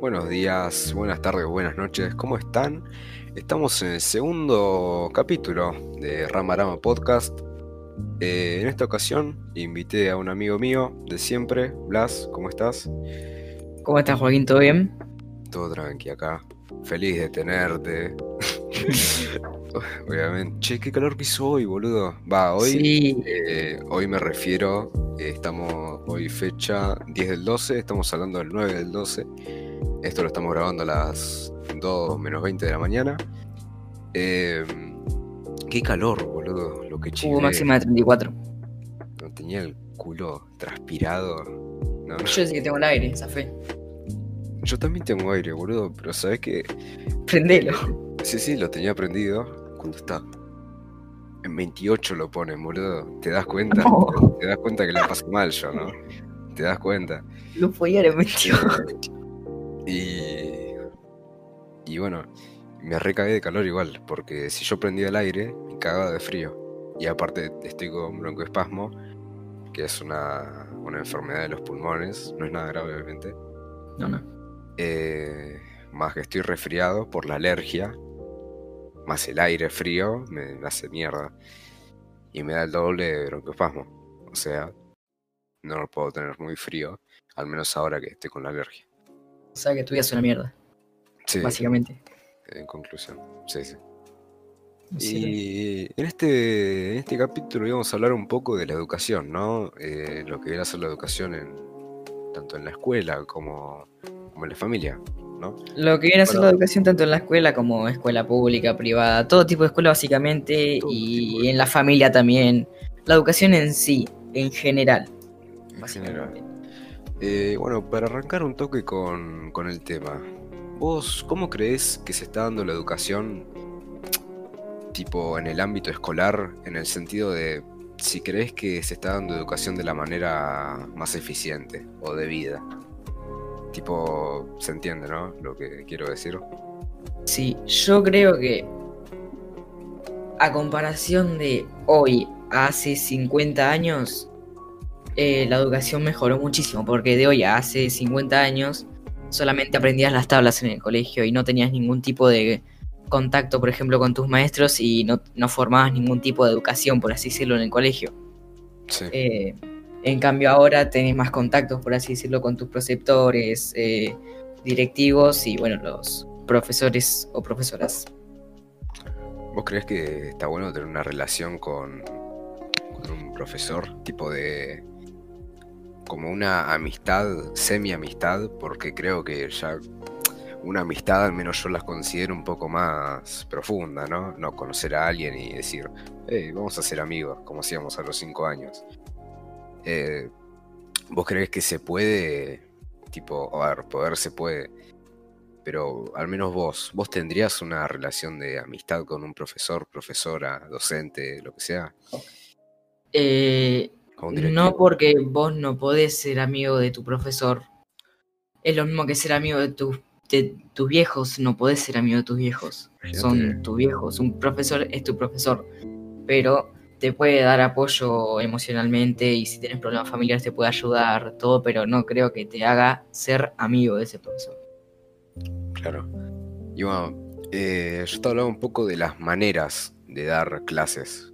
buenos días, buenas tardes, buenas noches, ¿cómo están? Estamos en el segundo capítulo de Ramarama Podcast. Eh, en esta ocasión invité a un amigo mío de siempre, Blas, ¿cómo estás? ¿Cómo estás, Joaquín? ¿Todo bien? Todo tranqui acá, feliz de tenerte. Obviamente. Che, qué calor que hizo hoy, boludo. Va, hoy, Sí, eh, hoy me refiero, eh, estamos hoy fecha 10 del 12, estamos hablando del 9 del 12. Esto lo estamos grabando a las 2 menos 20 de la mañana. Eh, qué calor, boludo, lo que hubo chivé. máxima de 34. No tenía el culo transpirado. No, no. Yo sí que tengo el aire, esa fe. Yo también tengo aire, boludo, pero sabes que Prendelo. Sí, sí, lo tenía prendido cuando está. En 28 lo ponen, boludo. ¿Te das cuenta? No. Te das cuenta que la paso mal yo, ¿no? ¿Te das cuenta? Luz Foyer en 28. Y. Y bueno, me recagué de calor igual, porque si yo prendía el aire, me cagaba de frío. Y aparte estoy con broncoespasmo, que es una, una enfermedad de los pulmones, no es nada grave obviamente. No, no. Eh, más que estoy resfriado por la alergia, más el aire frío me hace mierda. Y me da el doble de broncoespasmo. O sea, no lo puedo tener muy frío, al menos ahora que estoy con la alergia. O sea que tu vida es una mierda, Sí, básicamente. en conclusión. Sí, sí. Sí. Y en este, en este capítulo íbamos a hablar un poco de la educación, ¿no? Eh, lo que viene a ser la educación en, tanto en la escuela como, como en la familia, ¿no? Lo que viene a ser la educación tanto en la escuela como escuela pública, privada, todo tipo de escuela básicamente Todo y de- en la familia también. La educación en sí, en general. En básicamente. general. Eh, bueno, para arrancar un toque con, con el tema, ¿vos cómo crees que se está dando la educación tipo en el ámbito escolar, en el sentido de si crees que se está dando educación de la manera más eficiente o debida? Tipo, se entiende, ¿no? Lo que quiero decir. Sí, yo creo que a comparación de hoy a hace 50 años, eh, la educación mejoró muchísimo, porque de hoy a hace 50 años solamente aprendías las tablas en el colegio y no tenías ningún tipo de contacto, por ejemplo, con tus maestros y no, no formabas ningún tipo de educación, por así decirlo, en el colegio. Sí. Eh, en cambio ahora tenés más contactos, por así decirlo, con tus preceptores, eh, directivos y bueno, los profesores o profesoras. ¿Vos crees que está bueno tener una relación con, con un profesor? Tipo de. Como una amistad, semi-amistad, porque creo que ya una amistad, al menos yo las considero un poco más profunda, ¿no? No conocer a alguien y decir, hey, vamos a ser amigos, como hacíamos a los cinco años. Eh, ¿Vos crees que se puede? Tipo, a ver, poder se puede. Pero al menos vos, vos tendrías una relación de amistad con un profesor, profesora, docente, lo que sea. Eh, un no porque vos no podés ser amigo de tu profesor. Es lo mismo que ser amigo de, tu- de tus viejos. No podés ser amigo de tus viejos. Son tus viejos. Un profesor es tu profesor. Pero te puede dar apoyo emocionalmente y si tienes problemas familiares te puede ayudar, todo, pero no creo que te haga ser amigo de ese profesor. Claro. Y bueno, eh, yo te hablaba un poco de las maneras de dar clases,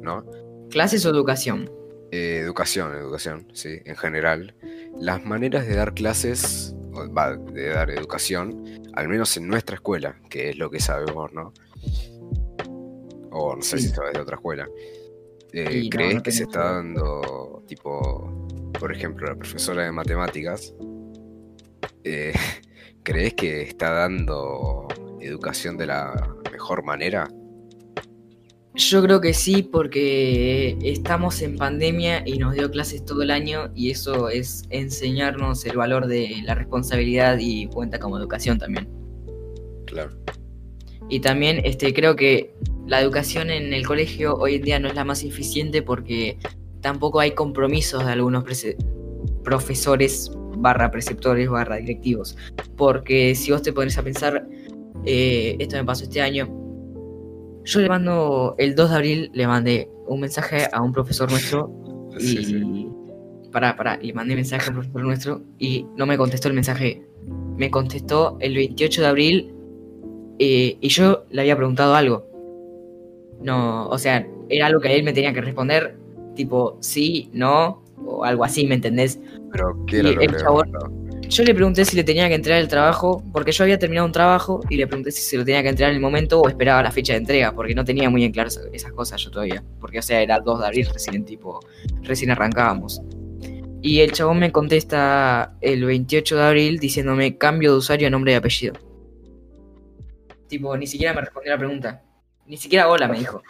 ¿no? ¿Clases o educación? Eh, educación, educación, sí, en general. Las maneras de dar clases, o, va, de dar educación, al menos en nuestra escuela, que es lo que sabemos, ¿no? O no sé Sí. si sabes de otra escuela. Eh, ¿Crees no que se está dando, tipo, por ejemplo, la profesora de matemáticas? eh, ¿Crees que está dando educación de la mejor manera? Yo creo que sí, porque estamos en pandemia y nos dio clases todo el año y eso es enseñarnos el valor de la responsabilidad y cuenta como educación también. Claro. Y también este, creo que la educación en el colegio hoy en día no es la más eficiente porque tampoco hay compromisos de algunos profesores barra preceptores barra directivos. Porque si vos te pones a pensar, eh, esto me pasó este año, yo le mando, el 2 de abril le mandé un mensaje a un profesor nuestro y... Sí, sí. Pará, pará, le mandé mensaje al profesor nuestro y no me contestó el mensaje me contestó el 28 de abril eh, y yo le había preguntado algo. No, o sea, era algo que él me tenía que responder, tipo sí, no, o algo así, ¿me entendés? Pero, ¿qué Y era lo el que chabón- preguntaba? Yo le pregunté si le tenía que entregar el trabajo, porque yo había terminado un trabajo y le pregunté si se lo tenía que entregar en el momento o esperaba la fecha de entrega, porque no tenía muy en claro esa- esas cosas yo todavía. Porque, o sea, era 2 de abril, recién tipo, recién arrancábamos. Y el chabón me contesta el 28 de abril diciéndome cambio de usuario, nombre y apellido. Tipo, ni siquiera me respondió la pregunta. Ni siquiera hola me dijo.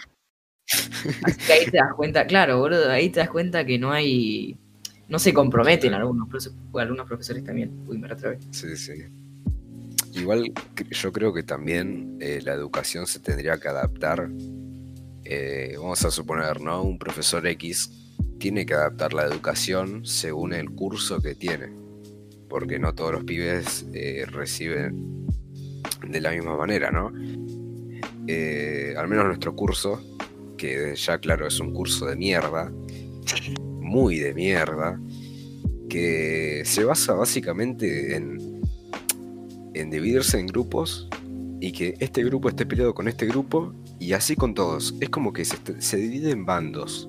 Así que ahí te das cuenta, claro, boludo, ahí te das cuenta que no hay... No se comprometen algunos, algunos profesores también. Uy, me retrabé. Sí, sí. Igual yo creo que también eh, la educación se tendría que adaptar. eh, vamos a suponer, ¿no? Un profesor X tiene que adaptar la educación según el curso que tiene. Porque no todos los pibes eh, reciben de la misma manera, ¿no? Eh, al menos nuestro curso, que ya claro es un curso de mierda, muy de mierda, que se basa básicamente en, en dividirse en grupos y que este grupo esté peleado con este grupo y así con todos. Es como que se, se divide en bandos.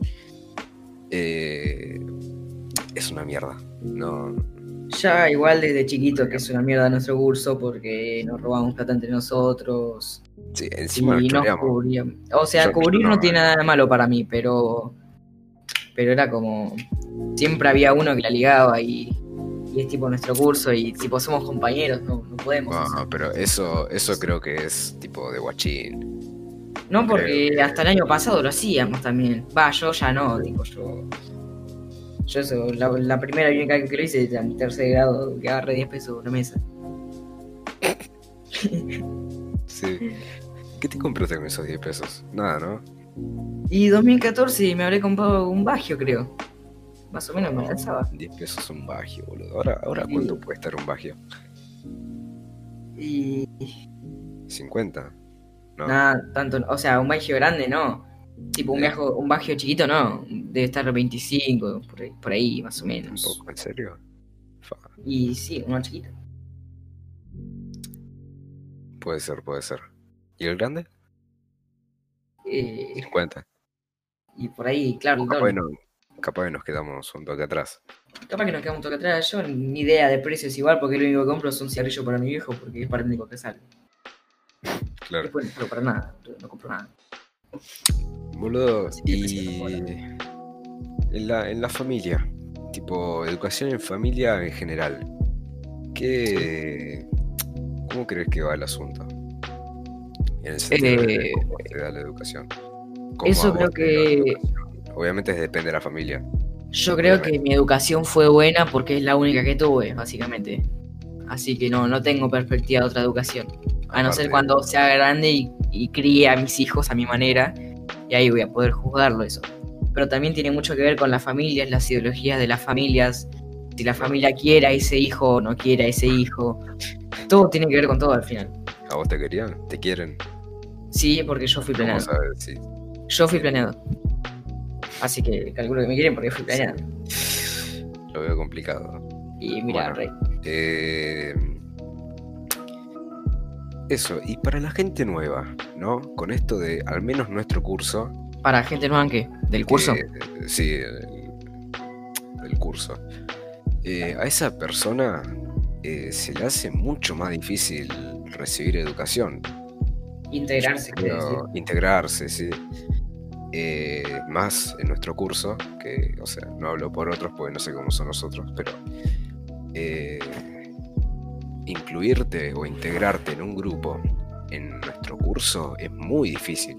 Eh, es una mierda. No, Ya igual desde chiquito que es una mierda nuestro curso porque nos robamos plata entre nosotros sí, encima y nos cubríamos. O sea, Yo- cubrir no no, tiene nada de malo para mí, pero pero era como siempre había uno que la ligaba y, y es tipo nuestro curso y tipo somos compañeros, no, no podemos. No, hacer- pero eso, eso creo que es tipo de guachín. No, porque creo hasta el año pasado lo hacíamos también. Va, yo ya no, digo yo. Yo eso, la, la primera y única que lo hice en tercer grado, que agarré 10 pesos una mesa. Sí. ¿Qué te compraste con esos 10 pesos? Nada, ¿no? Y 2014 me habré comprado un bagio, creo. Más o menos me alcanzaba. 10 pesos un bagio, boludo. Ahora, ahora Sí. ¿cuánto puede estar un bagio? Y. ¿50? No. Nada, tanto. O sea, un bagio grande no. Tipo, un, viajo, un bagio chiquito no. Debe estar 25, por ahí, por ahí más o ¿Un menos. poco? ¿En serio? Fa, Y sí, uno chiquito. puede ser, puede ser. ¿Y el grande? Eh, 50. y por ahí, claro, el Capaz que, no- capaz que nos quedamos un toque atrás. Capaz que nos quedamos un toque atrás. Yo ni idea de precios igual, porque lo único que compro son cigarrillos para mi viejo, porque es para el único que sale. Claro. Después no compro para nada, no compro nada. Boludo, y en la, en la familia, tipo educación en familia en general, ¿qué, ¿cómo crees que va el asunto? En el sentido de Eh, cómo da la educación. ¿Cómo eso creo que-? Obviamente depende de la familia. Yo creo Obviamente. que mi educación fue buena porque es la única que tuve, básicamente. Así que no, no tengo perspectiva de otra educación. A no ser cuando sea grande y, y críe a mis hijos a mi manera. Y ahí voy a poder juzgarlo eso. Pero también tiene mucho que ver con las familias, las ideologías de las familias. Si la familia quiere a ese hijo o no quiere a ese hijo. Todo tiene que ver con todo al final. ¿A vos te querían? ¿Te quieren? Sí, porque yo fui ¿Cómo planeado. sabes? Sí. Yo fui planeado. Así que calculo que me quieren porque fui planeado. Lo veo complicado. Y mira, Bueno. Rey. Eh, eso, y para la gente nueva, ¿no? Con esto de al menos nuestro curso. Para gente nueva que del curso. que- sí, del, del curso. Eh, a esa persona eh, se le hace mucho más difícil recibir educación. Integrarse, integrarse, sí. Eh, más en nuestro curso, que, o sea, no hablo por otros porque no sé cómo son nosotros, pero eh, incluirte o integrarte en un grupo en nuestro curso es muy difícil.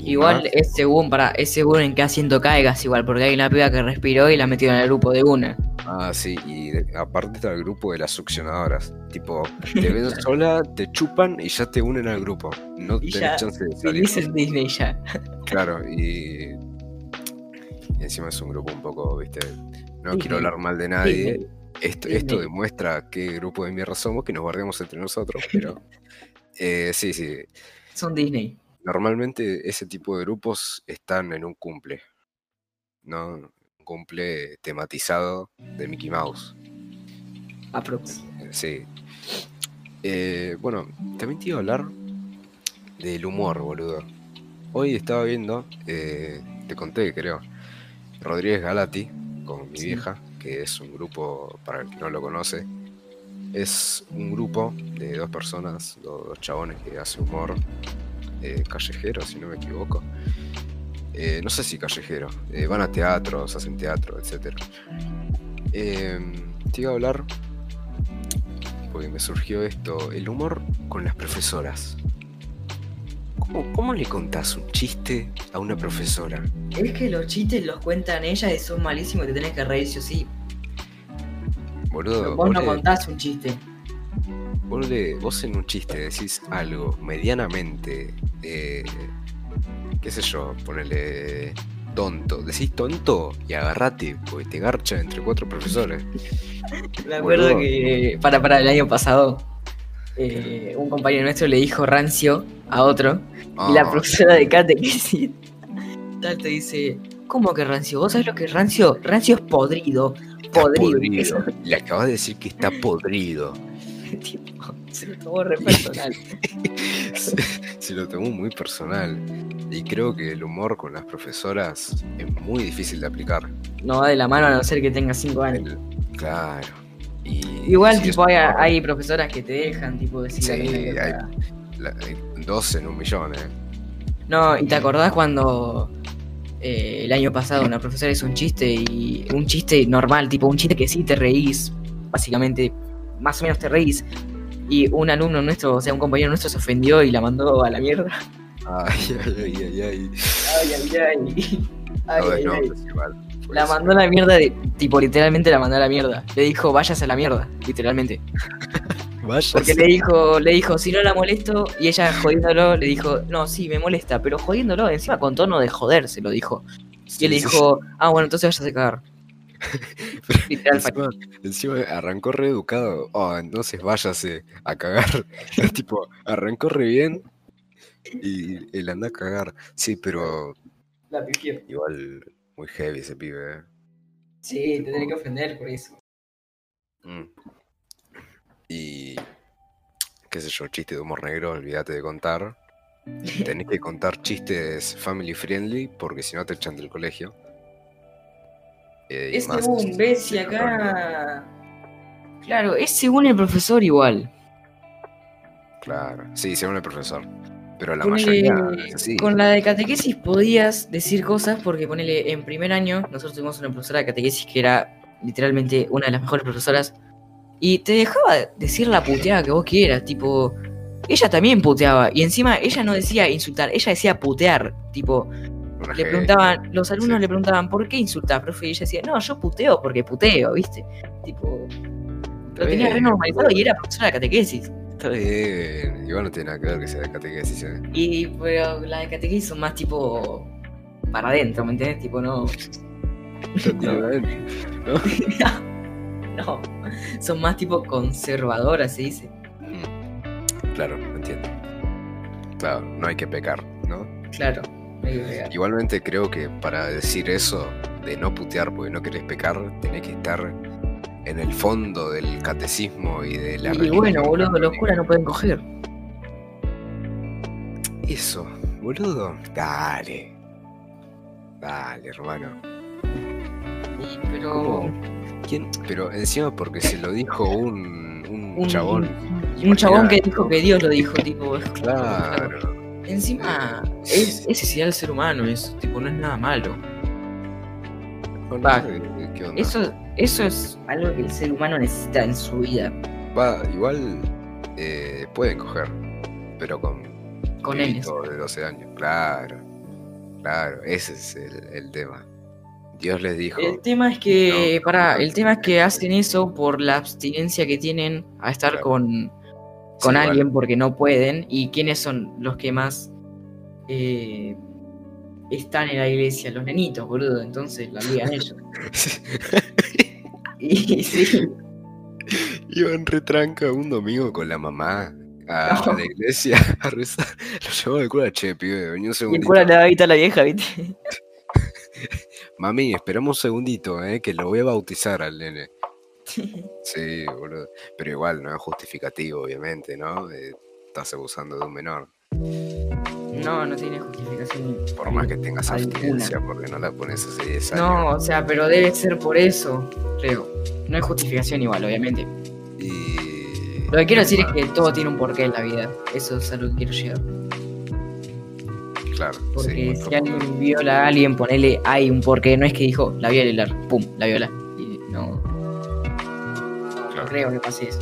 Igual más- es según, para, es según en qué asiento caigas igual, porque hay una piba que respiró y la metió en el grupo de una. Ah, sí, y de- aparte está el grupo de las succionadoras. Tipo, te ven sola, te chupan y ya te unen al grupo. No Y tenés ya, chance de salir. Feliz en Disney ya. Claro, y, y encima es un grupo un poco, viste, no Disney. quiero hablar mal de nadie. Disney. Esto, esto demuestra qué grupo de mierda somos, que nos guardemos entre nosotros, pero eh, sí, sí. Son Disney. Normalmente ese tipo de grupos están en un cumple, ¿no? Un cumple tematizado de Mickey Mouse. Aprox. Eh, Sí. Eh, bueno, también te iba a hablar del humor, boludo. Hoy estaba viendo, eh, te conté, creo, Rodríguez Galati con mi Sí. vieja, que es un grupo, para el que no lo conoce, es un grupo de dos personas, do- dos, chabones que hacen humor eh, callejero, si no me equivoco. Eh, no sé si callejero, eh, van a teatros, hacen teatro, etc. te iba a hablar, porque me surgió esto, el humor con las profesoras. ¿Cómo, cómo le contás un chiste a una profesora? Es que los chistes los cuentan ellas y son malísimos y te tenés que reír sí o sí. Boludo, Vos vos, no le- contás un chiste. vos le- vos en un chiste decís algo medianamente, eh, qué sé yo, ponele tonto. Decís tonto y agarrate, porque te garcha entre cuatro profesores. Me acuerdo Boludo. que para, para el año pasado eh, un compañero nuestro le dijo rancio a otro y la Ah, profesora de catequesis tal te dice, ¿cómo que rancio? ¿Vos sabés lo que es rancio? Rancio es Podrido. podrido. Le acabas de decir que está podrido. Se lo tomó re personal. se, se lo tomó muy personal. Y creo que el humor con las profesoras es muy difícil de aplicar. No va de la mano a no ser que tenga 5 años. El- claro. Y Igual, si tipo, hay, profesoras que te dejan, tipo, decir Sí, alguna hay- anécdota. la- hay dos en un millón, ¿eh? No, ¿y te acordás cuando eh, el año pasado una profesora hizo un chiste y un chiste normal, tipo un chiste que sí te reís, básicamente, más o menos te reís, y un alumno nuestro, o sea, un compañero nuestro se ofendió y la mandó a la mierda? Ay, ay, ay, ay, ay. Ay, ay, ay. Ay, No, ay, no, ay. igual. La mandó a la mierda, de, tipo, literalmente la mandó a la mierda. Le dijo, váyase a la mierda, literalmente. Porque le dijo, le dijo, si no la molesto, y ella jodiéndolo, le dijo, no, sí, me molesta, pero jodiéndolo, encima con tono de joder, se lo dijo. Y él le dijo, ah, bueno, entonces váyase a cagar. Encima, encima arrancó re educado. Oh, entonces váyase a cagar. tipo, arrancó re bien y él anda a cagar. Sí, pero la igual muy heavy ese pibe, ¿eh? Sí, te tenés que ofender por eso. Mm. Y qué sé yo, chiste de humor negro, olvídate de contar. Tenés que contar chistes family friendly porque si no te echan del colegio. Eh, y Es más según, ves, si acá... Claro, es según el profesor igual. Claro, sí, según el profesor. Pero la Ponele, mayoría es así. Con la de catequesis podías decir cosas porque ponele en primer año, nosotros tuvimos una profesora de catequesis que era literalmente una de las mejores profesoras y te dejaba decir la puteada que vos quieras, tipo, ella también puteaba y encima ella no decía insultar, ella decía putear, tipo, le preguntaban, los alumnos Sí. le preguntaban, ¿por qué insultás, profe? Y ella decía, no, yo puteo porque puteo, ¿viste? Tipo, lo tenía re normalizado y era profesora de catequesis. Está bien, igual no tiene nada que ver que sea de catequesis, ¿eh? Y pero las de catequesis son más tipo para adentro, ¿me entiendes? Tipo no. ¿No? no. Son más tipo conservadoras, se dice. Mm. Claro, entiendo. Claro, no hay que pecar, ¿no? Claro. Igualmente creo que para decir eso, de no putear porque no querés pecar, tenés que estar en el fondo del catecismo y de la Y religión bueno, boludo, los curas no pueden coger. Eso, boludo. Dale. Dale, hermano. Y, pero. ¿Cómo? ¿Quién? Pero encima porque se lo dijo un, un, Un chabón. Un chabón que dijo que Dios lo dijo, tipo. Claro. Encima, es, es esencial al ser humano, eso, tipo, no es nada malo. No, no Va. sé ¿Qué onda? Eso, eso es algo que el ser humano necesita en su vida. Va, igual eh, pueden coger, pero con Con él. de 12 años. Claro, claro, ese es el, el tema. Dios les dijo, El tema es que, No, pará, no, el tema es que hacen eso por la abstinencia que tienen a estar Claro. con, con alguien porque no pueden. ¿Y quiénes son los que más eh, están en la iglesia? Los nenitos, boludo. Entonces la ligan ellos. Y sí, iban retranca un domingo con la mamá a, No. a la iglesia a rezar. Lo llevó el cura, che, pibe, vení un y el segundito. cura le ahorita a la vieja, ¿viste? Mami, esperamos un segundito, eh, que lo voy a bautizar al nene. Sí, boludo. Pero igual, no es justificativo, obviamente, ¿no? Eh, estás abusando de un menor. No, no tiene justificación. Por más que tengas alguna. abstinencia, porque no la pones hace 10 años. No, o sea, pero debe ser por eso, creo. No hay justificación igual, obviamente. Y. Lo que quiero decir es que todo tiene un porqué en la vida. Eso es a lo que quiero llegar. Claro, Porque si alguien viola a alguien, ponele, hay un porqué. No es que dijo, la voy a violar, pum, la viola. Y no. Creo que pase eso.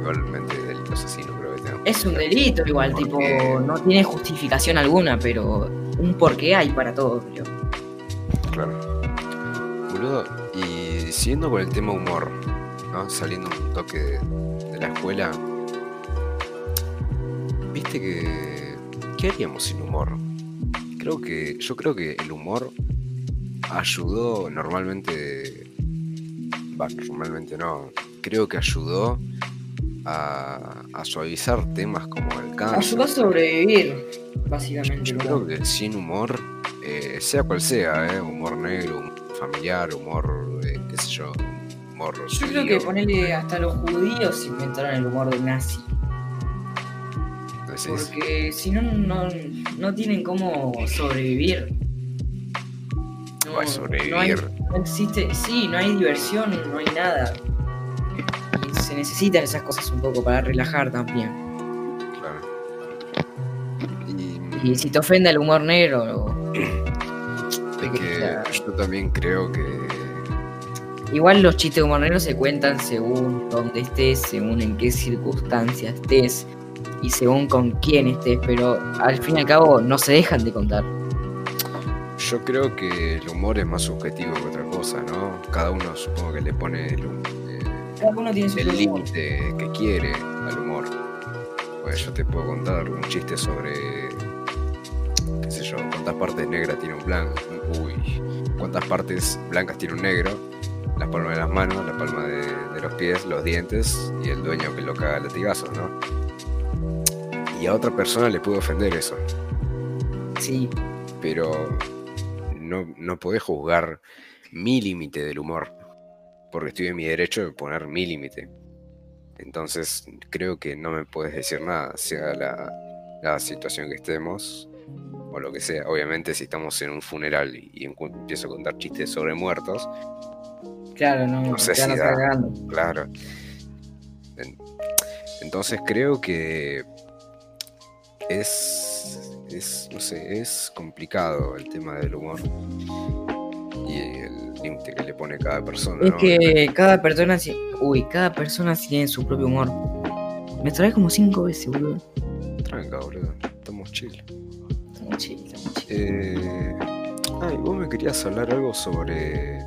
Igualmente, delito asesino, creo que tengo. Es un delito igual, Porque- tipo, no tiene justificación alguna, pero un porqué hay para todo, creo. Claro. Boludo, y siguiendo con el tema humor, ¿no? Saliendo un toque de, de la escuela. Viste que. ¿Qué haríamos sin humor? Creo que. Yo creo que el humor ayudó normalmente. Va, normalmente no. Creo que ayudó a, a suavizar temas como el cáncer. Ayudó a sobrevivir, básicamente. Yo creo que sin humor, eh, sea cual sea, eh, humor negro, humor familiar, humor, eh, qué sé yo, humor Yo creo que ponerle hasta los judíos inventaron el humor de nazi. Porque si no, no, no tienen cómo sobrevivir. No, sobrevivir. No, hay- no existe, sí, no hay diversión, no hay nada. Necesitan esas cosas un poco para relajar también. claro. Y, Y si te ofende el humor negro, es que claro. yo también creo que igual los chistes de humor negro se cuentan según dónde estés, según en qué circunstancias estés y según con quién estés, pero al fin y al cabo no se dejan de contar. yo creo que el humor es más subjetivo que otra cosa, ¿no? Cada uno supongo que le pone el, hum- eh, Cada uno tiene su el límite que quiere al humor. Pues yo te puedo contar un chiste sobre, qué sé yo, cuántas partes negras tiene un blanco, uy, cuántas partes blancas tiene un negro, las palmas de las manos, la palma de, de los pies, los dientes y el dueño que lo caga latigazos, ¿no? Y a otra persona le puede ofender eso, Sí, pero no, no podés juzgar mi límite del humor, porque estoy en mi derecho de poner mi límite. Entonces creo que no me puedes decir nada, sea la, la situación que estemos o lo que sea. Obviamente si estamos en un funeral y, empiezo a contar chistes sobre muertos, claro, no, No sé si da. claro. En- Entonces creo que es, es, no sé, es complicado el tema del humor y el límite que le pone cada persona. Es ¿no? que cada persona, uy, cada persona tiene su propio humor. Me trae como cinco veces, boludo. Tranca, boludo. Estamos chill. Estamos chill, estamos chill. Eh... Ay, vos me querías hablar algo sobre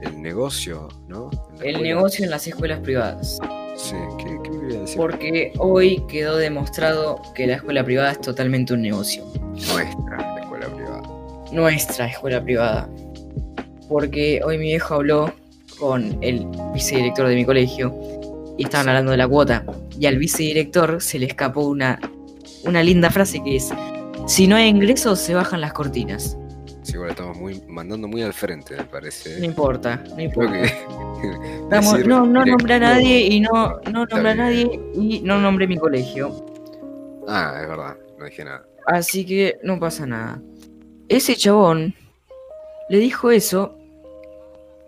el negocio, ¿no? El negocio en las escuelas privadas. Sí, ¿qué, qué me querías decir? Porque hoy quedó demostrado que la escuela privada es totalmente un negocio. Nuestra escuela privada. Nuestra escuela privada. Porque hoy mi viejo habló con el vicedirector de mi colegio y estaban hablando de la cuota. Y al vicedirector se le escapó una, una linda frase que es: Si no hay ingresos, se bajan las cortinas. Sí, igual estamos muy, mandando muy al frente, me parece. No importa, no importa. que. Decir no, no nombré a nadie y no, no nombré a nadie y no nombré mi colegio. Ah, es verdad, no dije nada. Así que no pasa nada. Ese chabón le dijo eso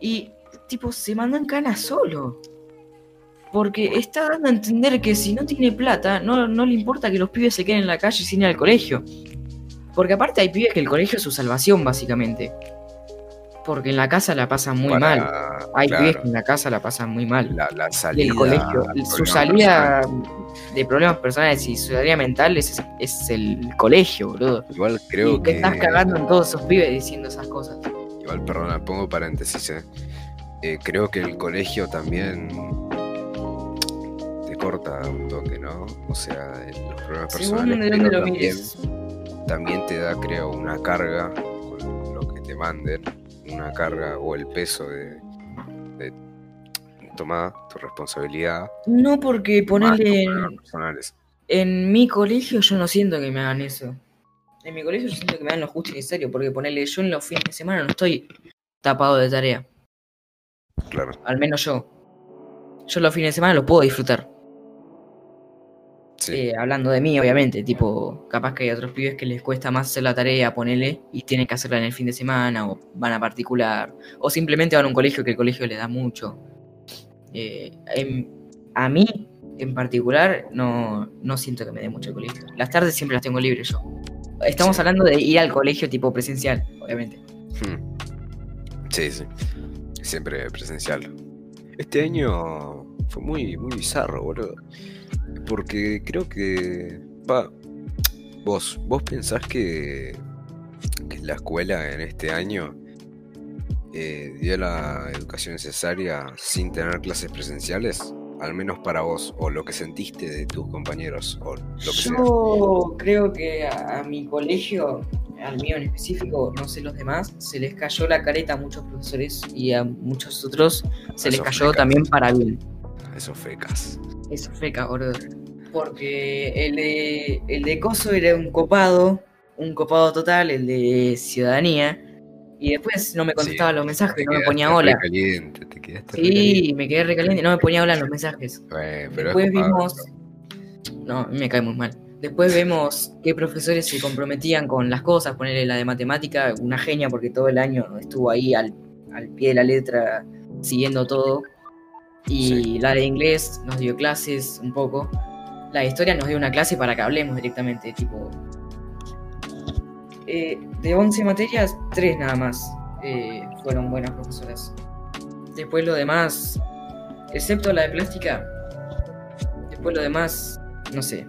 y tipo se mandó en cana solo. Porque está dando a entender que si no tiene plata, no, no le importa que los pibes se queden en la calle sin ir al colegio. Porque aparte hay pibes que el colegio es su salvación, básicamente. Porque en la casa la pasan muy Para- mal. Hay claro, pibes que en la casa la pasan muy mal. la, la Y salida. el colegio, su salida personal. de problemas personales y su salida mental es, es el colegio, boludo. Igual creo y que. estás cagando en todos esos pibes diciendo esas cosas. Igual, perdona, pongo paréntesis, eh. Eh, creo que el colegio también te corta un toque, ¿no? O sea, los problemas personales. de dónde pero lo también, mires. también te da, creo, una carga con lo que te manden, una carga o el peso de, de tomar tu responsabilidad. No porque ponerle en mi colegio yo no siento que me hagan eso. En mi colegio yo siento que me dan lo justo y necesario, porque ponerle yo en los fines de semana no estoy tapado de tarea. Claro. Al menos yo. yo los fines de semana los puedo disfrutar. Sí. Eh, hablando de mí, obviamente, tipo, capaz que hay otros pibes que les cuesta más hacer la tarea, ponerle, y tienen que hacerla en el fin de semana, o van a particular, o simplemente van a un colegio que el colegio les da mucho. Eh, en- a mí, en particular, no, no siento que me dé mucho el colegio. Las tardes siempre las tengo libres yo. Estamos Sí. hablando de ir al colegio tipo presencial, obviamente. Hmm. Sí, sí. Siempre presencial. Este año fue muy, muy bizarro, boludo. Porque creo que. Va. Vos, vos pensás que. que la escuela en este año. eh, dio la educación necesaria sin tener clases presenciales? Al menos para vos, o lo que sentiste de tus compañeros, o lo que sea. Yo creo que a, a mi colegio, al mío en específico, no sé los demás, se les cayó la careta a muchos profesores y a muchos otros se les Esos cayó fecas. también para bien. Esos fecas. Eso feca, boludo. Porque el de, el de Coso era un copado, un copado total, el de ciudadanía. Y después no me contestaba Sí, los mensajes, no me ponía hola. caliente, quedaste. Sí, me quedé recaliente, no me ponía hola en los mensajes. Bueno, pero Después vimos. No, a me cae muy mal. Después vemos qué profesores se comprometían con las cosas, ponerle la de matemática, una genia porque todo el año estuvo ahí al, al pie de la letra siguiendo todo. Y Sí. la de inglés nos dio clases un poco. La de historia nos dio una clase para que hablemos directamente, tipo. eh, de 11 materias, 3 nada más eh, fueron buenas profesoras. Después lo demás, excepto la de plástica, después lo demás, no sé.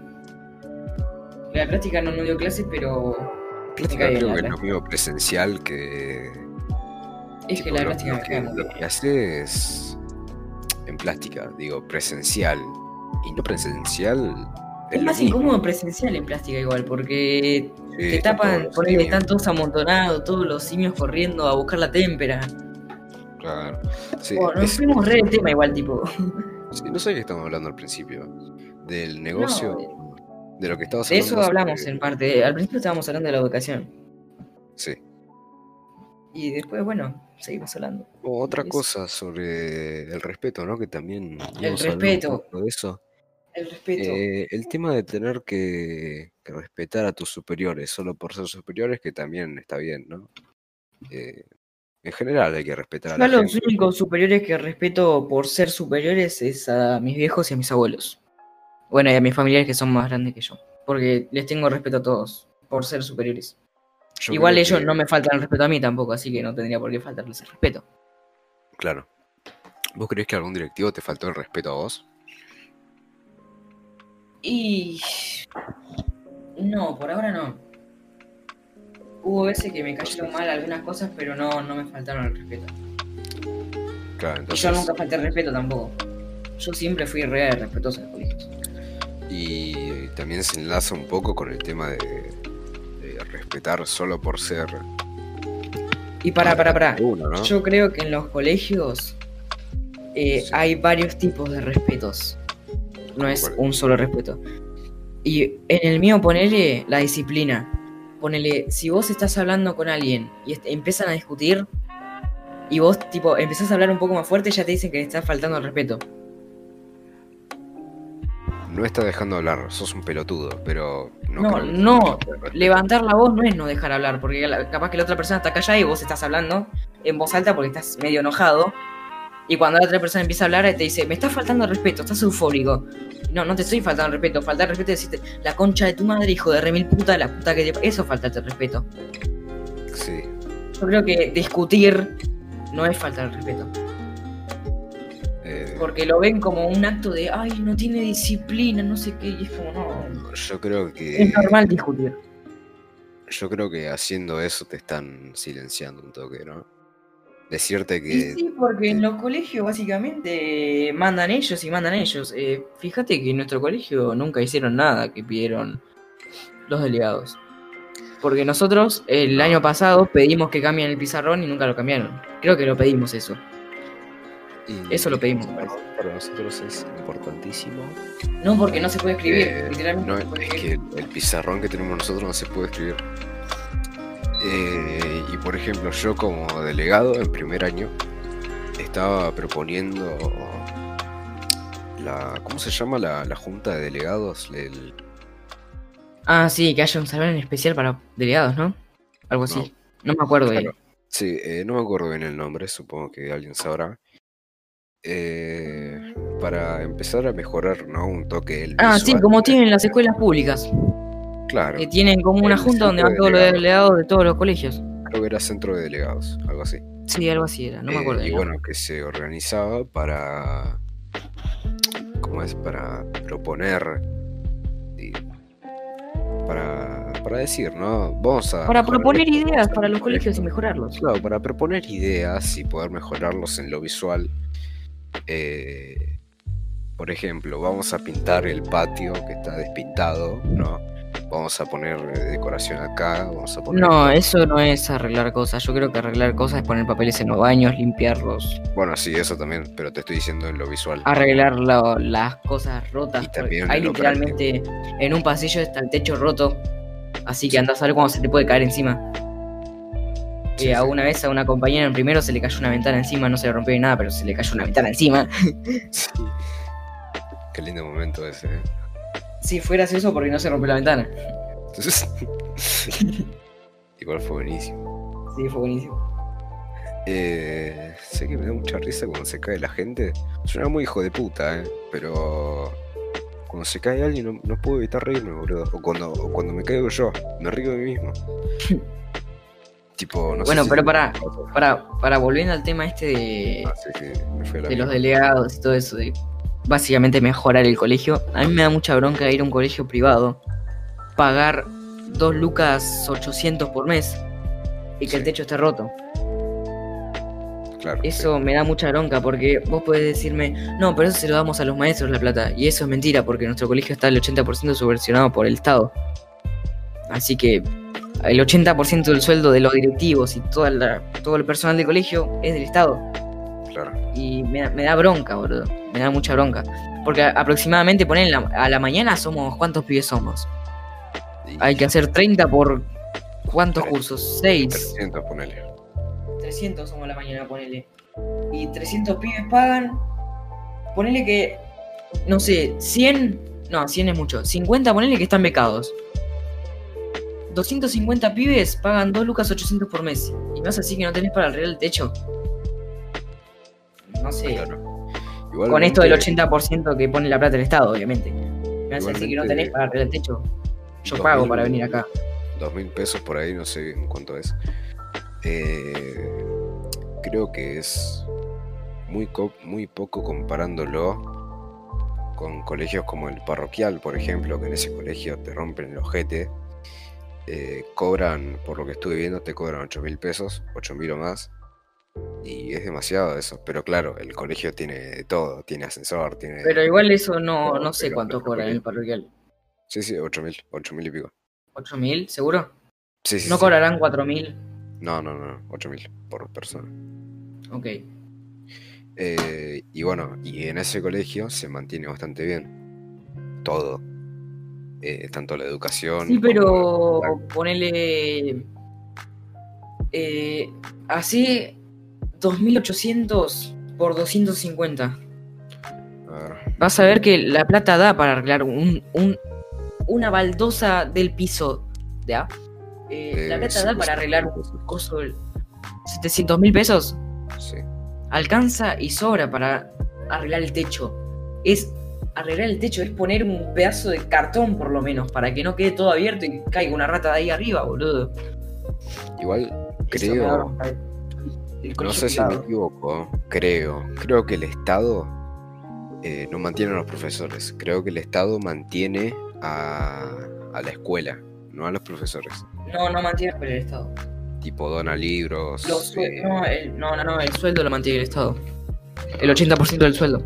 La de plástica no nos dio clases, pero Plástica creo la que es plástica. lo mismo presencial que. es que la de lo- plástica lo me que, cae muy lo que hace es. En plástica, digo, presencial. Y no presencial. Es lo más mismo. incómodo presencial en plástica igual, porque Sí, te tapan, ponele, simios, están todos amontonados, todos los simios corriendo a buscar la témpera. Claro. Sí, nos fuimos re del tema igual, tipo. sí, no sé de qué estamos hablando al principio. Del negocio. No, de lo que estabas de eso hablando hablamos en parte. Al principio estábamos hablando de la educación. Sí. Y después, bueno, seguimos hablando. O otra Eso. cosa sobre el respeto, ¿no? Que también. un respeto. De eso. El respeto. Eh, el tema de tener que, que respetar a tus superiores solo por ser superiores, que también está bien, ¿no? Eh, en general hay que respetar a Yo la los gente. únicos superiores que respeto por ser superiores es a mis viejos y a mis abuelos. Bueno, y a mis familiares que son más grandes que yo. Porque les tengo respeto a todos por ser superiores. Yo Igual ellos que- no me faltan el respeto a mí tampoco, así que no tendría por qué faltarles el respeto. Claro. ¿Vos crees que algún directivo te faltó el respeto a vos? Y... No, por ahora no. Hubo veces que me cayeron mal algunas cosas, pero no, no me faltaron el respeto. Claro, Y yo nunca falté el respeto tampoco. Yo siempre fui re respetuoso en los colegios. Y también se enlaza un poco con el tema de, de respetar solo por ser. Y para, para, para. Uno, ¿no? Yo creo que en los colegios eh, Sí. hay varios tipos de respetos. No es ¿Cuál? un solo respeto. Y en el mío ponele la disciplina. Ponele, si vos estás hablando con alguien y empiezan a discutir y vos tipo empezás a hablar un poco más fuerte, ya te dicen que le estás faltando al respeto. No estás dejando hablar, sos un pelotudo, pero. No, No, no, Levantar la voz no es no dejar hablar, porque capaz que la otra persona está callada y vos estás hablando en voz alta porque estás medio enojado. Y cuando la otra persona empieza a hablar, te dice, me está faltando el respeto, estás eufórico. No, no te estoy faltando el respeto, faltar el respeto es decirte, la concha de tu madre, hijo de remil puta, la puta que te... Eso es faltarte el respeto. Sí. Yo creo que discutir no es faltar el respeto. eh, Porque lo ven como un acto de, ay, no tiene disciplina, no sé qué, y es como, no. yo creo que. Es normal discutir. Yo creo que haciendo eso te están silenciando un toque, ¿no? Decirte Y que. sí, porque en los colegios básicamente mandan ellos y mandan ellos. Eh, fíjate que en nuestro colegio nunca hicieron nada que pidieron los delegados. Porque nosotros el No. año pasado pedimos que cambien el pizarrón y nunca lo cambiaron. Creo que lo pedimos eso. y eso lo pedimos. Para nosotros es importantísimo. No porque no se puede escribir, Eh, literalmente. No, no se puede es escribir. que el pizarrón que tenemos nosotros no se puede escribir. Eh, y por ejemplo, yo como delegado en primer año estaba proponiendo la ¿cómo se llama la, la junta de delegados? El- Ah, sí, que haya un salón especial para delegados, ¿no? Algo así. No, me acuerdo bien. Claro. Sí, eh, no me acuerdo bien el nombre, supongo que alguien sabrá. Eh, para empezar a mejorar, ¿no? Un toque el Ah, sí, como tienen las escuelas públicas. Claro, Que tienen como una junta donde van todos los delegados de todos los colegios. creo que era centro de delegados, algo así. Sí, algo así era, no me Eh, acuerdo. y bueno, que se organizaba para. ¿Cómo es? Para proponer. y para, para decir, ¿no? Vamos a. Para proponer ideas para los colegios y mejorarlos. Claro, para proponer ideas y poder mejorarlos en lo visual. Eh, por ejemplo, vamos a pintar el patio que está despintado, ¿no? Vamos a poner eh, decoración acá, vamos a poner... No, eso no es arreglar cosas. Yo creo que arreglar cosas es poner papeles en los baños, limpiarlos, Bueno, sí, eso también, pero te estoy diciendo en lo visual. arreglar lo- las cosas rotas. Y también Hay literalmente en un pasillo está el techo roto. Así que andás a ver cuándo se te puede caer encima. Sí, Que a sí. una vez a una compañera en primero se le cayó una ventana encima, no se le rompió ni nada, pero se le cayó una ventana encima. Sí. Qué lindo momento ese, ¿eh? Si fueras eso, porque no se rompió la ventana. Entonces, igual fue buenísimo. Sí, fue buenísimo. Eh, sé que me da mucha risa cuando se cae la gente. Suena muy hijo de puta, ¿eh? Pero cuando se cae alguien no, no puedo evitar reírme, boludo. O cuando, o cuando me caigo yo, me río de mí mismo. tipo, no sé Bueno, si- pero para, para, para volviendo al tema este de, Ah, sí, sí, me fui a la de los delegados y todo eso, de básicamente mejorar el colegio, a mí me da mucha bronca ir a un colegio privado, pagar 2 lucas 800 por mes y que el techo esté roto. Claro, sí. Eso me da mucha bronca porque vos podés decirme, no, pero eso se lo damos a los maestros la plata. Y eso es mentira porque nuestro colegio está el 80% subvencionado por el Estado. Así que el 80% del sueldo de los directivos y toda la- todo el personal del colegio es del Estado. Claro. Y me, da- me da bronca, boludo. Me da mucha bronca. Porque aproximadamente, ponen a la mañana somos, ¿cuántos pibes somos? Y Hay que hacer 30 por... ¿Cuántos cursos? 6. 300, ponele. 300 somos a la mañana, ponele. Y 300 pibes pagan. Ponele que. No sé, 100. No, 100 es mucho. 50, ponele que están becados. 250 pibes pagan 2 lucas 800 por mes. Y vas así que no tenés para el techo. No sé. Claro. Con esto del Igualmente, 80% que pone la plata el Estado, obviamente. Me vas así que no tenés para arreglar el techo. Yo 2000 pago para venir acá. Dos mil pesos por ahí, no sé bien cuánto es. Eh, creo que es muy, muy poco comparándolo con colegios como el parroquial, por ejemplo, que en ese colegio te rompen el ojete. Eh, cobran, por lo que estuve viendo, te cobran 8 mil pesos, 8 mil o más. Y es demasiado eso. Pero claro, el colegio tiene todo, tiene ascensor, tiene... Pero igual eso no, no sé cuánto cobra en el parroquial. Sí, sí, 8 mil, 8 mil y pico. ¿8.000? ¿Seguro? Sí, sí, ¿No sí. cobrarán 4.000? No, no, no, 8 mil por persona. Ok. Eh, y bueno, y en ese colegio se mantiene bastante bien. Todo. Eh, tanto la educación. Sí, como pero la- ponele. Eh, así 2.800 por 250. a ver, Vas a ver que la plata da para arreglar un, un- una baldosa del piso. ¿Ya? Eh, la eh, plata sí, da para arreglar un coso. del- 700 mil pesos. Sí, alcanza y sobra para arreglar el techo. Es arreglar el techo, es poner un pedazo de cartón por lo menos, para que no quede todo abierto y caiga una rata de ahí arriba, boludo. Igual creo. El No sé si me equivoco. Creo. Creo que el Estado eh, no mantiene a los profesores. Creo que el Estado mantiene a, a la escuela, no a los profesores. No, no mantiene por el Estado. Tipo, dona libros. Los eh, no, el, no, no, no, el sueldo lo mantiene el Estado. El 80% del sueldo.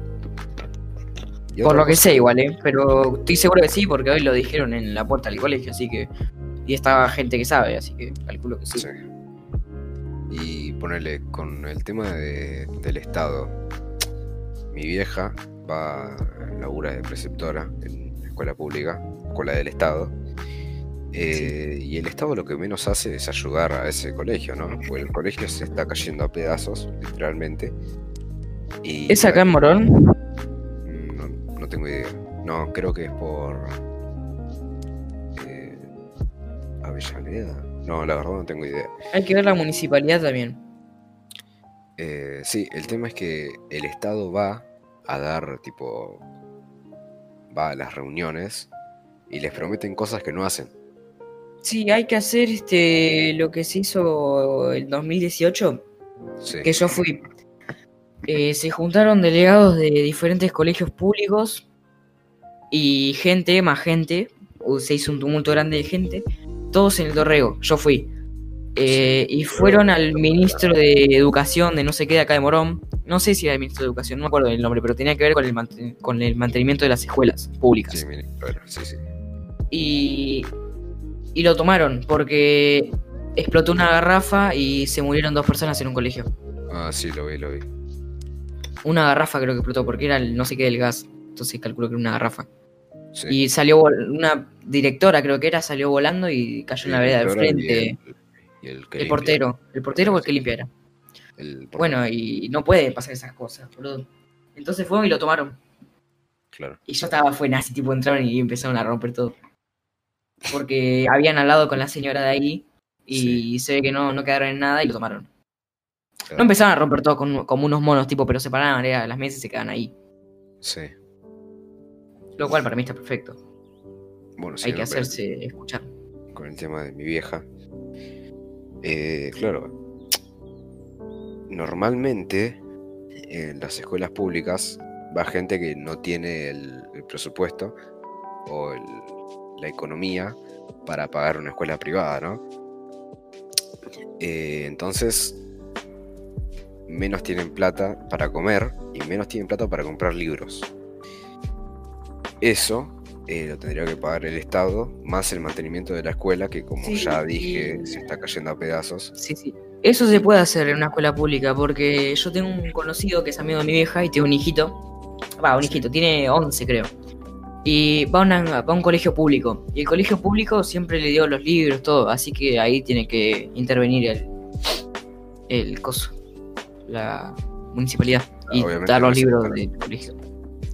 Por lo que sé igual, ¿eh? Pero estoy seguro que sí, porque hoy lo dijeron en la puerta del colegio, así que... Y estaba gente que sabe, así que calculo que sí. Sí. Y ponerle con el tema de- del Estado. Mi vieja va, labura de preceptora en la escuela pública, escuela del Estado. eh, Y el Estado lo que menos hace es ayudar a ese colegio, ¿no? Porque el colegio se está cayendo a pedazos, literalmente. Y ¿Es acá en Morón? No- no tengo idea. No, creo que es por. Eh, Avellaneda. No, la verdad no tengo idea. Hay que ver la municipalidad también. Eh, sí, el tema es que el Estado va a dar, tipo. Va a las reuniones y les prometen cosas que no hacen. Sí, hay que hacer este lo que se hizo el 2018, Sí. que yo fui. Eh, se juntaron delegados de diferentes colegios públicos y gente, más gente, uh, se hizo un tumulto grande de gente, todos en el Dorrego, yo fui. Eh, y fueron al ministro de Educación de no sé qué de acá de Morón, no sé si era el ministro de Educación, no me acuerdo del nombre, pero tenía que ver con el, manten- con el mantenimiento de las escuelas públicas. Sí, bueno, sí, sí. y, y lo tomaron porque explotó una garrafa y se murieron dos personas en un colegio. Ah, sí, lo vi, lo vi. Una garrafa creo que explotó porque era el no sé qué del gas. Entonces calculo que era una garrafa. Sí. Y salió una directora, creo que era, salió volando y cayó en la vereda del y frente. el- y el El limpia. portero. ¿El portero o el que limpia era? El portero, Bueno, y no puede pasar esas cosas, boludo. Entonces fueron y lo tomaron. Claro. Y yo estaba fue nazi, tipo entraron y empezaron a romper todo. Porque habían hablado con la señora de ahí y se ve que no, no quedaron en nada y lo tomaron. claro. No empezaron a romper todo con, como unos monos, tipo, pero se paraban, era, las mesas y se quedaban ahí. Sí. Lo cual para mí está perfecto. Bueno, Hay siguiendo que hacerse escuchar. Con el tema de mi vieja. Eh, claro. Normalmente en las escuelas públicas va gente que no tiene el, el presupuesto o el- la economía para pagar una escuela privada, ¿no? Eh, entonces, menos tienen plata para comer y menos tienen plata para comprar libros. Eso eh, lo tendría que pagar el Estado, más el mantenimiento de la escuela, que como Sí, ya y- dije, se está cayendo a pedazos. Sí, sí. Eso se puede hacer en una escuela pública porque yo tengo un conocido que es amigo de mi vieja y tiene un hijito. Va, un hijito, tiene 11 creo. Y va a, una- va a un colegio público. Y el colegio público siempre le dio los libros, todo. Así que ahí tiene que intervenir el, el coso, la municipalidad. Y Obviamente dar los libros del colegio.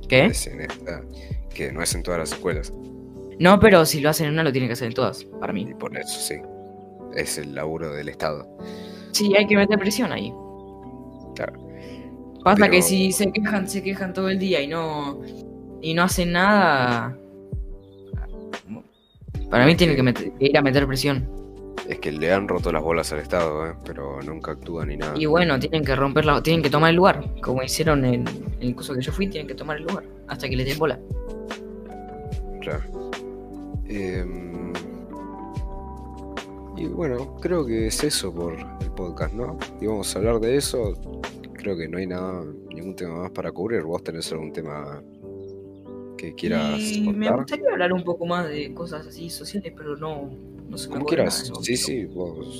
¿Qué? Que no es en todas las escuelas. No, pero si lo hacen en una, lo tienen que hacer en todas, para mí. Y por eso sí. Es el laburo del Estado. Sí, hay que meter presión ahí. Claro. Pasa Pero- que si se quejan, se quejan todo el día y no y no hacen nada. Para mí tienen que meter- ir a meter presión. Es que le han roto las bolas al Estado, ¿eh? pero nunca actúan ni nada. Y bueno, tienen que romperla, tienen que tomar el lugar. Como hicieron en, en el curso que yo fui, tienen que tomar el lugar. Hasta que les den bola. Claro. Em, y bueno, creo que es eso por el podcast, ¿no? Y vamos a hablar de eso. Creo que no hay nada, ningún tema más para cubrir. ¿Vos tenés algún tema que quieras Y me gustaría hablar un poco más de cosas así sociales, pero no, no se me Como quieras. nada, Sí, ¿no? sí, vos, vos-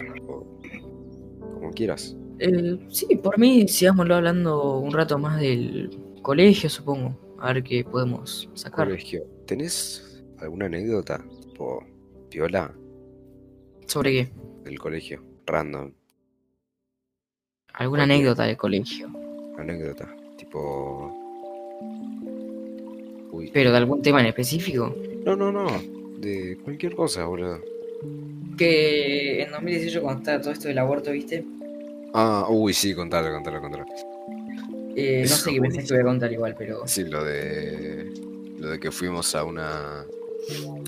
Como quieras. Eh, sí, por mí sigámoslo hablando un rato más del colegio, supongo. A ver qué podemos sacar. Colegio. ¿Tenés alguna anécdota? Tipo, piola ¿Sobre qué? del colegio. Random. ¿Alguna anécdota del colegio? Anécdota. Tipo. Uy. ¿Pero de algún tema en específico? No, no, no. De cualquier cosa, boludo. Que en 2018 cuando estaba todo esto del aborto, ¿viste? Ah, uy, sí, contalo, contalo, contalo. Eh, no sé qué pensé que voy a contar igual, pero... Sí, lo de. Lo de que fuimos a una.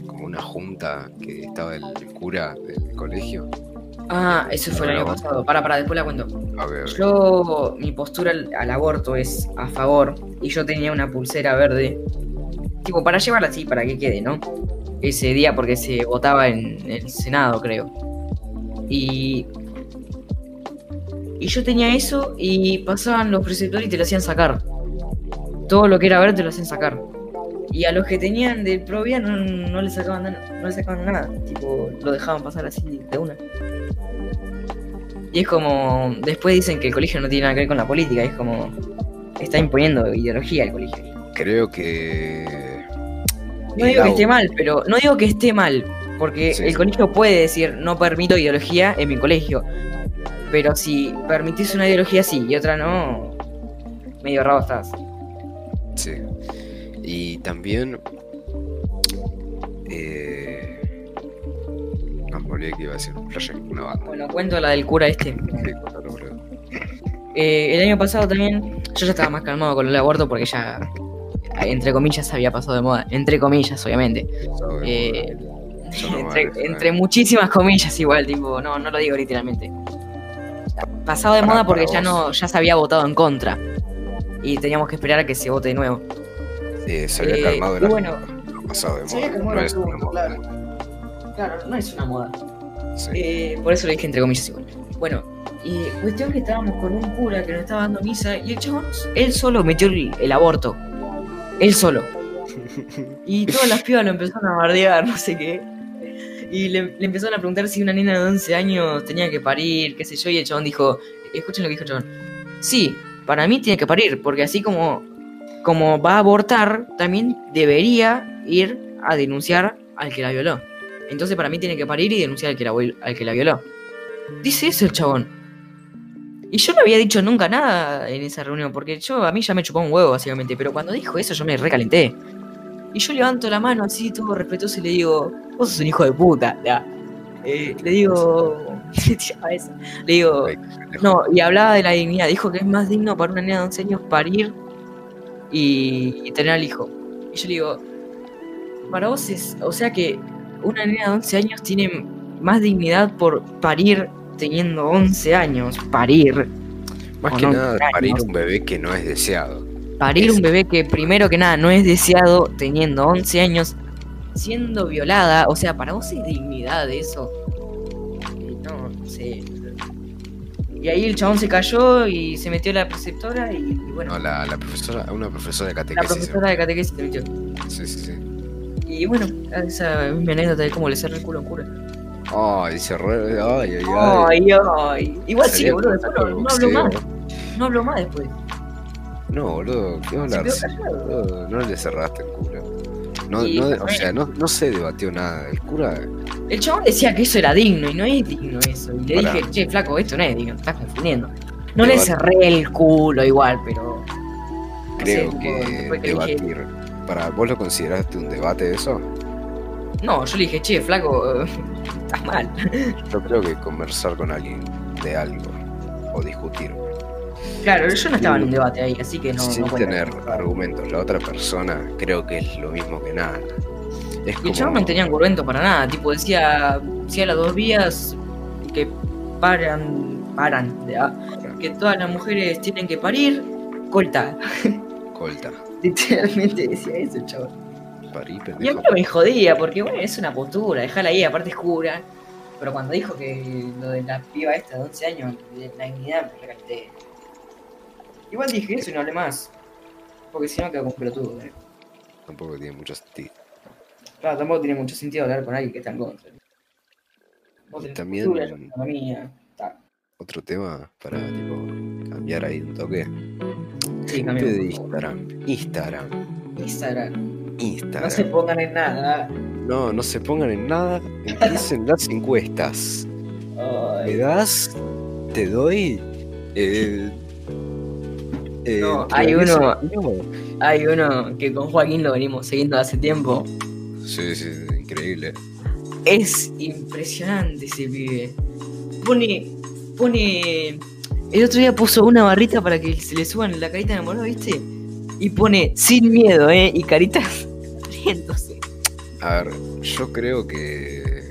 Como una junta que estaba el cura del colegio. Ah, eso fue el año pasado. Para, para, después la cuento. A ver. Yo, mi postura al, al aborto es a favor y yo tenía una pulsera verde. Tipo, para llevarla así, para que quede, ¿no? Ese día porque se votaba en el Senado, creo. Y... Y yo tenía eso y pasaban los preceptores y te lo hacían sacar. Todo lo que era verde te lo hacían sacar. Y a los que tenían del Provia no, no le sacaban na- no le sacaban nada. Tipo, lo dejaban pasar así de una. Y es como. Después dicen que el colegio no tiene nada que ver con la política. Es como. Está imponiendo ideología el colegio. Creo que. No digo que esté mal, pero. No digo que esté mal. Porque Sí, el colegio puede decir no permito ideología en mi colegio. Pero si permitís una ideología sí y otra no. Medio raro estás. Sí. Y también. Eh, no, me olvidé que iba a decir. Una banda. Bueno, cuento la del cura este. Sí, cuéntalo, boludo. Eh, el año pasado también, yo ya estaba más calmado con el aborto porque ya, entre comillas, había pasado de moda. Entre comillas, obviamente. Eh, entre, entre muchísimas comillas igual, tipo, no, no lo digo literalmente. Pasado de Para- moda porque ya no, ya se había votado en contra. Y teníamos que esperar a que se vote de nuevo. Eh, se había Eh, calmado el bueno, pasado de moda. No es una moda. Claro, no es una moda. Sí. Eh, por eso lo dije entre comillas igual. Bueno, y cuestión que estábamos con un cura que nos estaba dando misa y el chabón, él solo metió el, el aborto. Él solo. Y todas las pibas lo empezaron a bardear, no sé qué. Y le, empezaron a preguntar si una nena de 11 años tenía que parir, qué sé yo, y el chabón dijo, escuchen lo que dijo el chabón. Sí, para mí tiene que parir, porque así como, como va a abortar, también debería ir a denunciar al que la violó. Entonces para mí tiene que parir y denunciar al que la, al que la violó. Dice eso el chabón. Y yo no había dicho nunca nada en esa reunión, porque yo a mí ya me chupó un huevo, básicamente. Pero cuando dijo eso yo me recalenté. Y yo levanto la mano así, todo respetuoso, y le digo, vos sos un hijo de puta. ya. Eh, le digo, le digo, no, y hablaba de la dignidad. Dijo que es más digno para una nena de 11 años parir y, y tener al hijo. Y yo le digo, para vos es, o sea que una nena de 11 años tiene más dignidad por parir teniendo 11 años. Parir. Más que no, nada, años. parir un bebé que no es deseado. Parir Es- un bebé que primero que nada no es deseado teniendo 11 años, siendo violada. O sea, para vos es dignidad eso. No, no sé. Y ahí el chabón se cayó y se metió la preceptora y, y bueno, No, la, la profesora, una profesora de la catequesis. profesora de catequesis se metió. Sí, sí, sí. Y bueno, esa es mi anécdota de cómo le cerré el culo a un cura. Ay, re. Ay, ay, ay. Ay, ay. Igual sí, boludo, después no, hablo más. No hablo más después. No, boludo, ¿qué Se hablar? boludo, no le cerraste el culo. No, no, o sea, no, no se debatió nada. El cura. El chabón decía que eso era digno y no es digno eso. Y le Pará. dije, che, flaco, esto no es digno, te estás confundiendo. No le cerré el culo igual, pero. Creo sé, que dije- debatir. Para, ¿Vos lo consideraste un debate de eso? No, yo le dije, che, flaco, estás mal. Yo creo que conversar con alguien de algo o discutir Claro, yo no estaba en un debate ahí, así que no. sin no tener argumentos la otra persona, creo que es lo mismo que nada. Es Y el como, no tenía argumento para nada, tipo decía, si a las dos vías que paran, paran, ¿ya? que todas las mujeres tienen que parir, corta. Colta, Literalmente decía eso el chabón. parí, Y a mí no me jodía, porque bueno, es una postura, déjala ahí, aparte es cura. Pero cuando dijo que lo de la piba esta de 11 años, la dignidad, me recalenté. Igual dije eso y no hablé más. Porque si no quedo con pelotudo. ¿eh? Tampoco tiene mucho sentido. Claro, tampoco tiene mucho sentido hablar con alguien que está en contra. Vos tenés También- postura, yo tengo la mía. Ta. Otro tema para tipo cambiar ahí un toque. Sí, Gente de. Instagram. Instagram. Instagram. Instagram. No se pongan en nada. No, no se pongan en nada. Empiecen las encuestas. ¿Me Ay, das? ¿Te doy? Eh, eh, No, ¿te hay uno-? Hay uno que con Joaquín lo venimos siguiendo hace tiempo. Sí, sí, increíble. Es impresionante ese pibe. Pone. Pone. El otro día puso una barrita para que se le suban la carita enamorada, ¿viste? Y pone sin miedo, ¿eh? Y caritas riéndose. A ver, yo creo que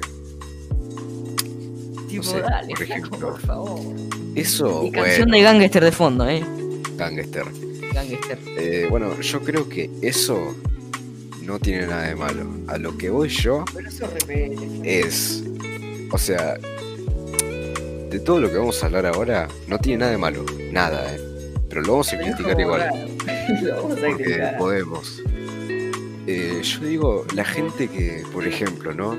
Tipo, sé, dale, por flaco, ejemplo. por favor. eso, y canción bueno, de Gangster de fondo, ¿eh? Gangster. Gangster. Eh, bueno, yo creo que eso no tiene nada de malo. A lo que voy yo Pero eso repete. es, o sea, de todo lo que vamos a hablar ahora, no tiene nada de malo, nada, eh. Pero lo vamos a criticar igual. Lo vamos a porque criticar. podemos. Eh, yo digo, la gente que, por ejemplo, ¿no?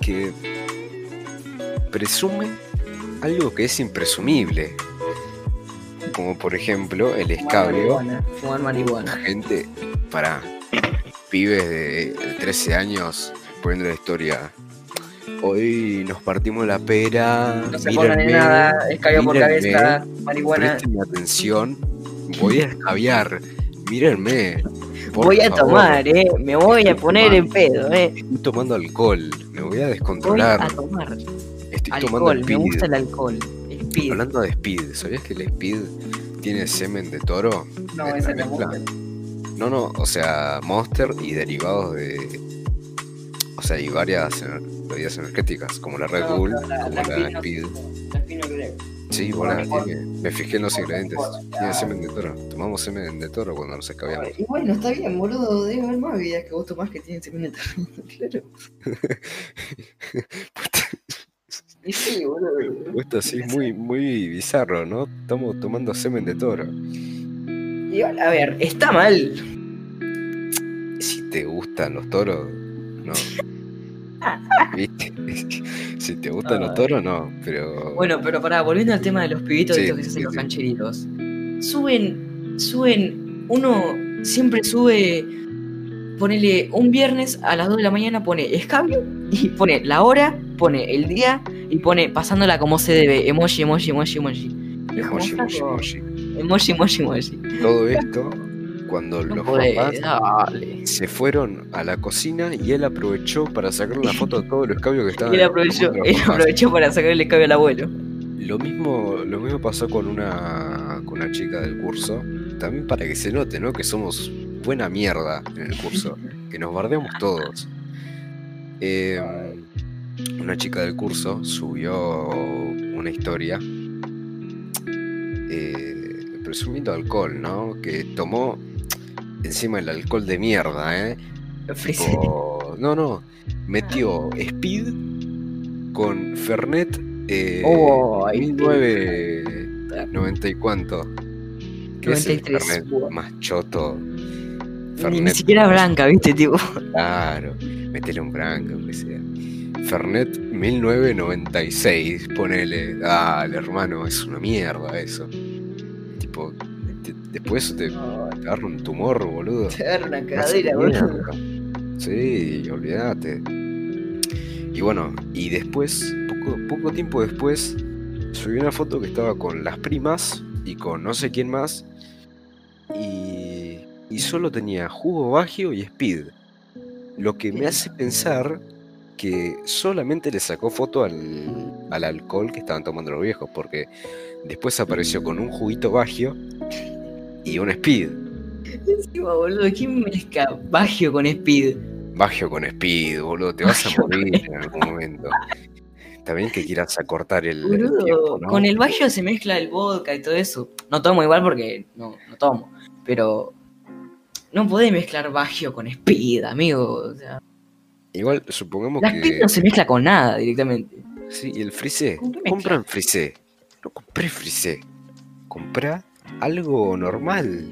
Que presume algo que es impresumible. Como por ejemplo el escabio. marihuana, Fumar marihuana. Gente, para pibes de, de 13 años poniendo la historia. Hoy nos partimos la pera. No se mírenme, nada, escabio por cabeza, marihuana. Atención. Voy a escabiar. Mírenme. Voy a favor. tomar, eh. Me voy a poner en tomando. pedo, eh. Estoy tomando alcohol, me voy a Voy descontrolar. a tomar. Estoy tomando Alcohol, me speed. gusta el alcohol. Speed. Hablando de speed, ¿sabías que el speed tiene semen de toro? No, Es no. No, o sea, Monster y derivados de. O sea, y varias bebidas energéticas, como la Red No, Bull, no, la- como la la. La Speed. Sí, No, bueno. Me fijé en los ingredientes. Tiene semen de toro. Tomamos semen de toro cuando nos escabeamos. Y bueno, está bien, boludo. Debe haber más bebidas que vos tomás que tienen semen de toro. claro. Y sí. Esto así es muy, muy bizarro, ¿no? Estamos tomando semen de toro. Igual, a ver, está mal. Si te gustan los toros, no. ¿Viste? Si te gustan los Ay. toros, no, pero. Bueno, pero pará, volviendo al tema de los pibitos Sí, estos que se hacen sí, los cancheritos. Suben, suben, uno siempre sube, ponele un viernes a las 2 de la mañana, pone escabio y pone la hora, pone el día y pone pasándola como se debe, emoji, emoji, emoji, emoji. Emoji, emoji, emoji. emoji, emoji, emoji. Todo esto cuando No los podés, papás dale. se fueron a la cocina y él aprovechó para sacar una foto de todo el escabio que estaba Y él aprovechó, los él aprovechó para sacar el escabio al abuelo. Lo mismo, lo mismo pasó con una, con una chica del curso. También para que se note, ¿no? Que somos buena mierda en el curso. Que nos bardeamos todos. Eh, una chica del curso subió una historia eh, presumiendo alcohol, ¿no? Que tomó encima el alcohol de mierda, ¿eh? Tipo, no, no. Metió Speed con Fernet eh, Oh, ahí 1990 y cuánto. ¿Qué es el 93, Fernet buah. más choto? Ni, ni Fernet, siquiera blanca, ¿viste? Tipo. claro. Métele un branco, aunque sea. Fernet 1996, ponele. Dale, hermano, es una mierda eso. Tipo, te- después te, te agarra un tumor, boludo. Te agarra una cadera, boludo. Sí, olvídate. Y bueno, y después, poco, poco tiempo después, subí una foto que estaba con las primas y con no sé quién más. Y, y solo tenía jugo bagio y speed. Lo que me hace pensar que solamente le sacó foto al, al alcohol que estaban tomando los viejos, porque después apareció con un juguito bagio y un speed. Encima, boludo, ¿quién mezcla Bagio con Speed? Bagio con speed, boludo, te vas a Bagio morir en algún momento. Está bien que quieras acortar el, el Boludo, tiempo, ¿no? con el Bagio se mezcla el vodka y todo eso. No tomo igual porque no, no tomo, pero no podés mezclar Bagio con Speed, amigo. O sea, Igual, supongamos la que. No se mezcla con nada directamente. Sí, y el frisé. Compran frisé. No compré frisé. Comprá algo normal.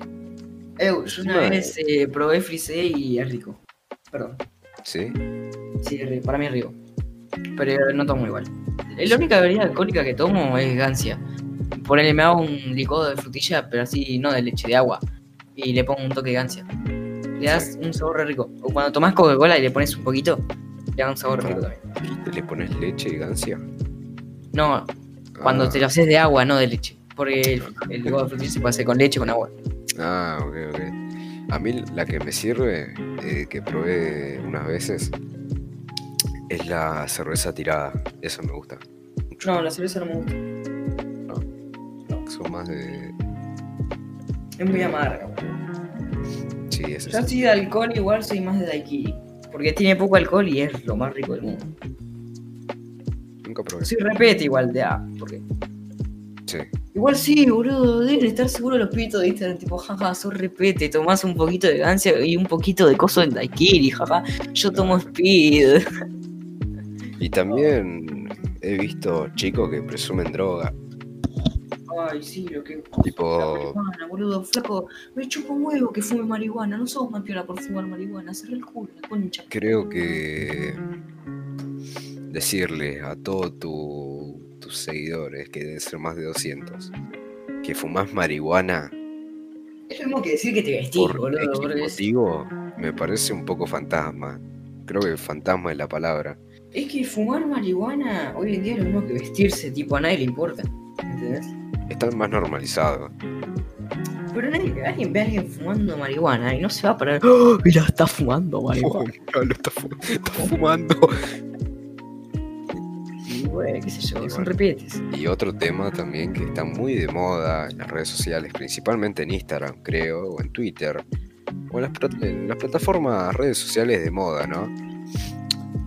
Yo una vez eh, probé frisé y es rico. Perdón. ¿Sí? Sí, es rico, para mí es rico. Pero no tomo igual. La única bebida alcohólica que tomo es gancia. Ponele, me hago un licuado de frutilla, pero así no de leche, de agua. Y le pongo un toque de gancia. Le das un sabor rico. O cuando tomás Coca-Cola y le pones un poquito, le da un sabor rico también. ¿Y te le pones leche y gancia? No, cuando Ah, te lo haces de agua, no de leche. Porque el, el licuado de frutilla se puede hacer con leche o con agua. Ah, ok, ok. A mí la que me sirve, eh, que probé unas veces, es la cerveza tirada. Eso me gusta. mucho. No, la cerveza no me gusta. Son más de. Es muy amarga. Sí, eso Yo sí. sí de alcohol igual soy más de daiquiri. Porque tiene poco alcohol y es lo más rico del mundo. Nunca probé. Soy repete igual de A. Porque... Sí. Igual sí, boludo. Deben estar seguros los pitos de Instagram. Tipo, jaja, sos repete. Tomás un poquito de gancia y un poquito de coso en daiquiri, jaja. Yo tomo speed. Y también he visto chicos que presumen droga. Ay, sí, lo que... Tipo- marihuana, boludo. Flaco, me chupa un huevo que fume marihuana. No sos más piola por fumar marihuana. Cerré el culo, la concha. Creo que decirle a todos tu- tus seguidores, que deben ser más de 200, que fumas marihuana Es lo mismo que decir que te vestís, por boludo. X porque es- motivo, me parece un poco fantasma. Creo que fantasma es la palabra. Es que fumar marihuana hoy en día es lo mismo que vestirse, tipo a nadie le importa. ¿Entendés? Está más normalizado. pero nadie- alguien ve a alguien fumando marihuana y no se va a parar. ¡Oh, mira, está fumando marihuana. lo está, fu- está fumando. Y bueno, qué sé yo, Y son bueno. repites. Y otro tema también que está muy de moda en las redes sociales, principalmente en Instagram, creo, o en Twitter, o en las, plat- en las plataformas redes sociales de moda, ¿no?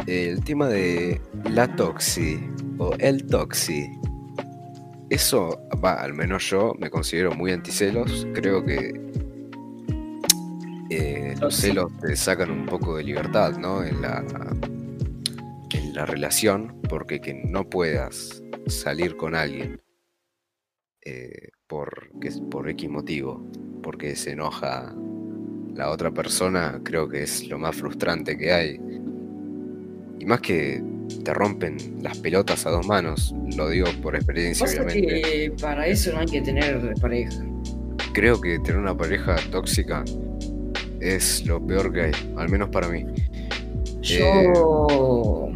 El tema de la toxi o el toxi. Eso, va, al menos yo me considero muy anticelos. Creo que eh, los celos te sacan un poco de libertad, ¿no? En la, en la relación, porque que no puedas salir con alguien eh, por, que por X motivo, porque se enoja la otra persona, creo que es lo más frustrante que hay. Y más que te rompen las pelotas a dos manos, lo digo por experiencia, Pasa obviamente. que para eso no hay que tener pareja. Creo que tener una pareja tóxica es lo peor que hay, al menos para mí. Yo.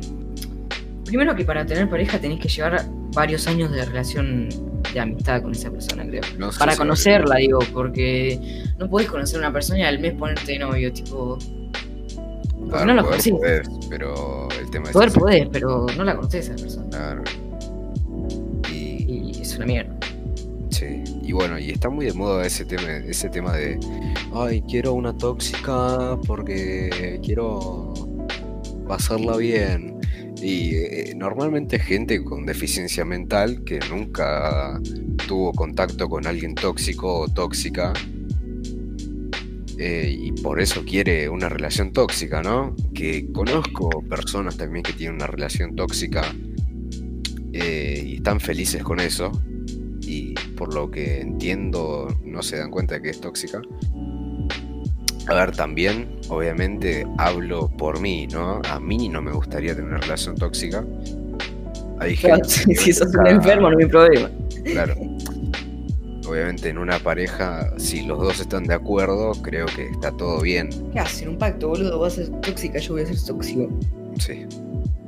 Primero que para tener pareja tenés que llevar varios años de relación de amistad con esa persona, creo. No sé Para si- conocerla, digo, porque no podés conocer a una persona y al mes ponerte de novio, tipo. Ver, no la poder conocés. podés, pero el tema es Poder ese. podés, pero no la conocés a esa persona. Claro. Y, Y es una mierda. sí, y bueno, y está muy de moda ese tema, ese tema de, ay, quiero una tóxica porque quiero pasarla bien. Y eh, normalmente gente con deficiencia mental que nunca tuvo contacto con alguien tóxico o tóxica eh, y por eso quiere una relación tóxica, ¿no? Que conozco personas también que tienen una relación tóxica eh, y están felices con eso y por lo que entiendo no se dan cuenta de que es tóxica. A ver, también, obviamente, hablo por mí, ¿no? A mí no me gustaría tener una relación tóxica. Hay gente que si sos un enfermo, no hay problema. Claro. Obviamente en una pareja, si los dos están de acuerdo, creo que está todo bien. ¿Qué hacen? Un pacto, boludo. Vos sos tóxica, yo voy a ser tóxico. Sí,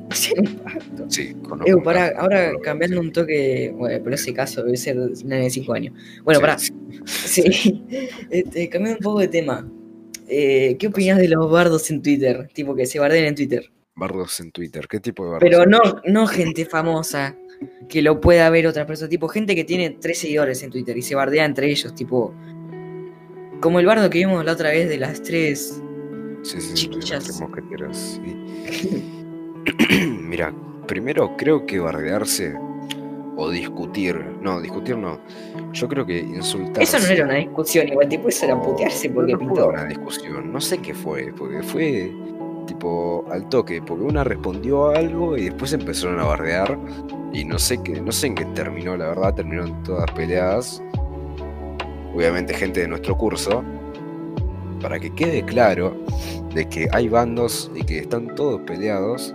Hacen un pacto. sí. Ew, un pará, ahora cambiando un toque, bueno, pero ese caso debe ser nene de 5 años. Bueno, sí, pará, sí. sí, este, cambiando un poco de tema. Eh, ¿Qué opinas de los bardos en Twitter? Tipo que se barden en Twitter. Bardos en Twitter, ¿qué tipo de bardos? Pero no, no gente famosa que lo pueda ver otra persona. Tipo gente que tiene tres seguidores en Twitter y se bardea entre ellos. Tipo, como el bardo que vimos la otra vez de las tres. Sí, sí, chiquillas. mosqueteros, sí. Mira, primero creo que bardearse o discutir, no, discutir no. Yo creo que insultar. Eso no era una discusión, igual, tipo, eso era putearse porque no, no fue pintó. una discusión, no sé qué fue, porque fue tipo al toque, porque una respondió a algo y después empezaron a bardear y no sé qué, no sé en qué terminó, la verdad, terminaron todas peleadas. Obviamente gente de nuestro curso, para que quede claro de que hay bandos y que están todos peleados.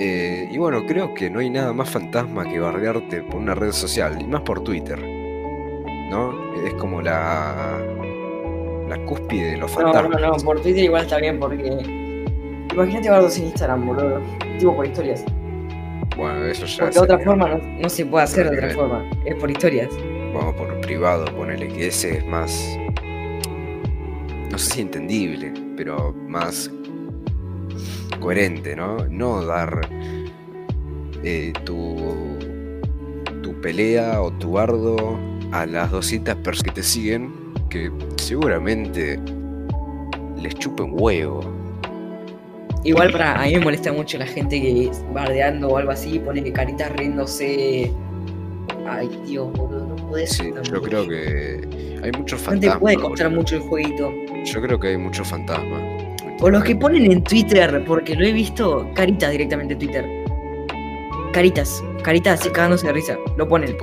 Eh, y bueno, creo que no hay nada más fantasma que bardearte por una red social, y más por Twitter. ¿No? Es como la. La cúspide de los No, fantasmas. no, no, por Twitter igual está bien porque. Imagínate bardos en Instagram, boludo. Tipo por historias. Bueno, eso ya Porque de otra forma no, no se puede hacer de otra forma. Es por historias. Vamos por privado, ponele que ese es más. No sé si entendible, pero más coherente, ¿no? No dar eh, tu, tu pelea o tu bardo a las 200 personas que te siguen, que seguramente les chupen huevo. Igual para a mí me molesta mucho la gente que bardeando o algo así pone caritas riéndose. Ay, Dios, boludo, no podés. Sí, yo creo que hay muchos No te fantasmas. puede costar mucho el jueguito. Yo creo que hay muchos fantasmas. O los que ponen en Twitter, porque lo he visto, caritas directamente en Twitter. Caritas, caritas así cagándose de risa. Lo ponen.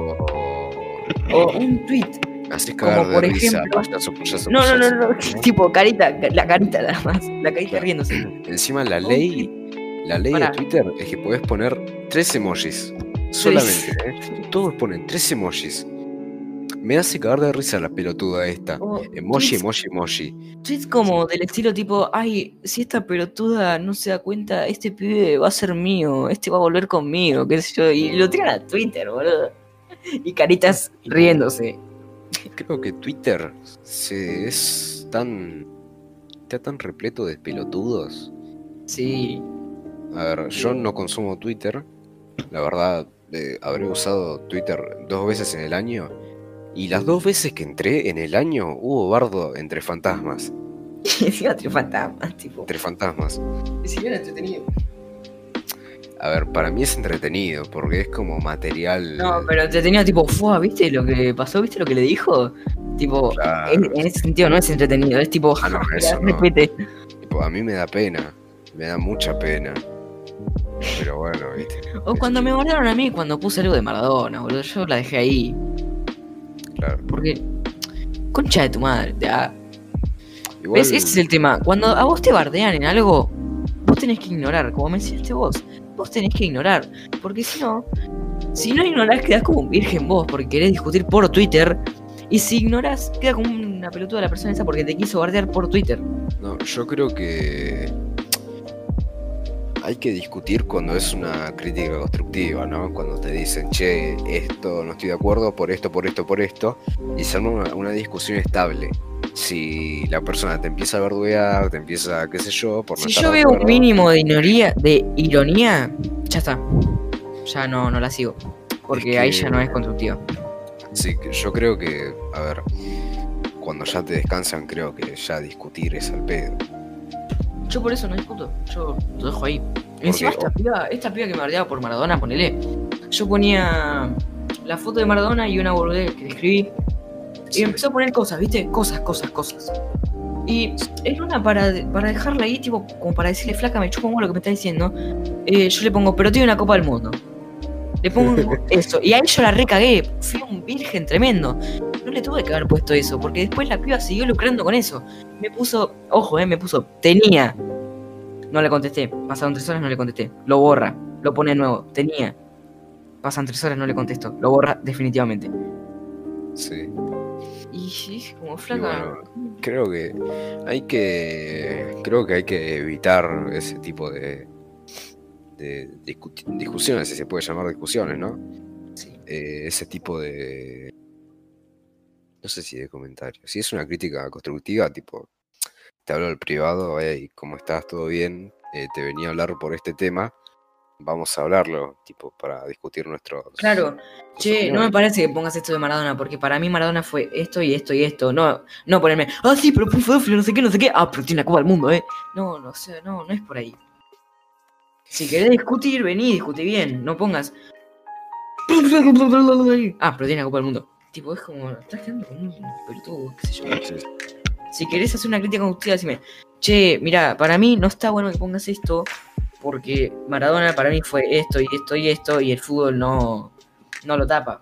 O un tweet. Haces Como por risa, ejemplo- payaso, payaso, No, no, no, no. Tipo carita, la carita nada más. La carita Claro. riéndose. Encima la ley, la ley Pará. de Twitter es que podés poner tres emojis. Solamente, ¿eh? Todos ponen tres emojis. Me hace cagar de risa la pelotuda esta. Emoji, emoji, emoji. Tweets como del estilo tipo, ay, si esta pelotuda no se da cuenta, este pibe va a ser mío, este va a volver conmigo, qué sé yo, y lo tiran a Twitter, boludo. Y caritas riéndose. creo que Twitter se es tan. está tan repleto de pelotudos. Sí. A ver, yo no consumo Twitter. La verdad, eh, habré usado Twitter dos veces en el año. Y las dos veces que entré en el año hubo bardo entre fantasmas. Encima entre fantasmas, tipo. Entre fantasmas. Y si bien entretenido. A ver, para mí es entretenido porque es como material. No, pero entretenido, tipo, fue, ¿viste lo que pasó? ¿Viste lo que le dijo? Tipo, Claro. en, en ese sentido no es entretenido, es tipo, Ah, no, eso no. Tipo, a mí me da pena. Me da mucha pena. Pero bueno, viste. O cuando me guardaron a mí cuando puse algo de Maradona, boludo, yo la dejé ahí. Claro. Porque, concha de tu madre, ya. Igual, ¿Ves? Ese es el tema. Cuando a vos te bardean en algo, vos tenés que ignorar, como me decías vos. Vos tenés que ignorar. Porque si no, si no ignorás, quedás como un virgen vos, porque querés discutir por Twitter. Y si ignorás, queda como una pelotuda la persona esa porque te quiso bardear por Twitter. No, yo creo que hay que discutir cuando es una crítica constructiva, ¿no? Cuando te dicen, che, esto no estoy de acuerdo por esto, por esto, por esto, y se arma una, una discusión estable. Si la persona te empieza a verduear, te empieza, qué sé yo, por no Si estar yo de veo un mínimo de ironía, de ironía, ya está. Ya no, no la sigo. Porque Es ahí ya no es constructiva. Sí, yo creo que, a ver, cuando ya te descansan, creo que ya discutir es al pedo. Yo por eso no discuto, yo lo dejo ahí. Encima esta piba, esta piba que me bardeaba por Maradona, ponele. Yo ponía la foto de Maradona y una boludez que escribí. Y empezó a poner cosas, ¿viste? Cosas, cosas, cosas. Y en una para, para dejarla ahí, tipo, como para decirle, flaca, me chupo un lo que me está diciendo. eh, yo le pongo, pero tiene una copa del mundo. Le pongo eso. Y ahí yo la recagué. Fui un virgen tremendo. No le tuve que haber puesto eso, porque después la piba siguió lucrando con eso. Me puso, ojo, eh, me puso, tenía. No le contesté. Pasaron tres horas, no le contesté. Lo borra. Lo pone de nuevo. Tenía. Pasan tres horas, no le contesto. Lo borra definitivamente. Sí. Y sí, como flaca. bueno, creo que hay que creo que hay que evitar ese tipo de, de discu- discusiones, si se puede llamar discusiones, ¿no? Sí. Eh, ese tipo de no sé si de comentarios. Si es una crítica constructiva, tipo te hablo al privado, hey, ¿cómo estás? ¿Todo bien? Eh, te venía a hablar por este tema. Vamos a hablarlo, tipo, para discutir nuestros. Claro. Che, no me parece que pongas esto de Maradona, porque para mí Maradona fue esto y esto y esto. No, no ponerme, ah, sí, pero fue no sé qué, no sé qué. Ah, pero tiene la Copa del Mundo, eh. No, no, sea, no, no es por ahí. Si querés discutir, vení, discute bien. No pongas. Ah, pero tiene la Copa del Mundo. Tipo, es como, estás quedando como un pelotudo, qué sé yo. Sí. Si querés hacer una crítica constructiva, decime, che, mira, para mí no está bueno que pongas esto, porque Maradona para mí fue esto y esto y esto, y el fútbol no, no lo tapa.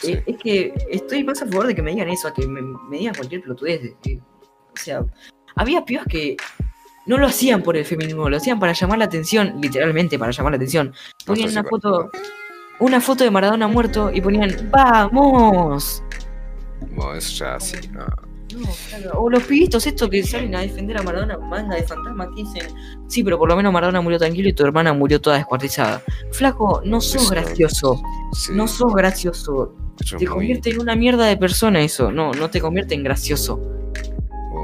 Sí. Eh, Es que estoy más a favor de que me digan eso, a que me, me digan cualquier pelotudez. o sea, había pibas que no lo hacían por el feminismo, lo hacían para llamar la atención, literalmente para llamar la atención. Ponían una foto, una foto de Maradona muerto y ponían, ¡vamos! Bueno, eso ya sí, no. No, claro. O los pibitos estos que salen a defender a Maradona manga de fantasma que dicen, sí, pero por lo menos Maradona murió tranquilo y tu hermana murió toda descuartizada. Flaco, no sos Eso- gracioso, Sí, no sos gracioso. eso es Te muy- convierte en una mierda de persona eso, no, no te convierte en gracioso.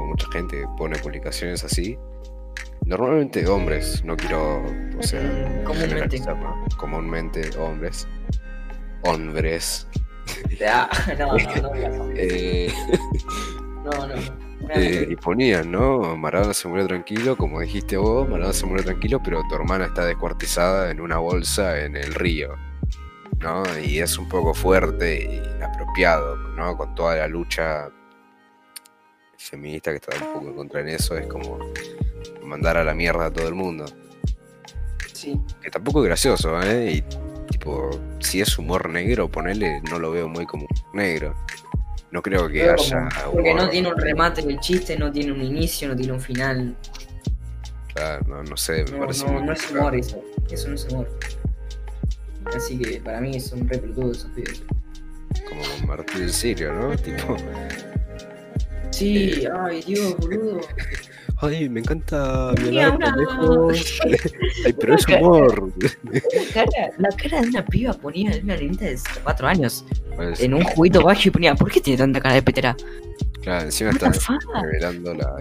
Mucha gente pone publicaciones así. Normalmente hombres, no quiero, o sea, Mm, comúnmente. Comúnmente hombres. Hombres. Ah, no, no, no, no, Eh, no, no. eh, y ponían, ¿no? Maradona se murió tranquilo, como dijiste vos, Maradona se murió tranquilo, pero tu hermana está descuartizada en una bolsa en el río. ¿No? Y es un poco fuerte y inapropiado, ¿no? Con toda la lucha feminista que está un poco en contra en eso, es como mandar a la mierda a todo el mundo. Sí. Que tampoco es gracioso, ¿eh? Y tipo, si es humor negro, ponele, no lo veo muy como negro. No creo que Pero haya. como- Porque no tiene un remate el chiste, no tiene un inicio, no tiene un final. claro, no, no sé, me No, parece no, muy no es humor eso. Eso no es humor. Así que para mí son re pelotudos esos pibes. Como con Martín Sirio, ¿no? Tipo, Sí, ay Dios, boludo. Ay, me encanta violar una- pendejos. Ay, pero es humor. La cara, la cara de una piba ponía una niñita de 4 años Pues, en un juguito bajo y ponía, ¿por qué tiene tanta cara de petera? claro, encima está revelando la.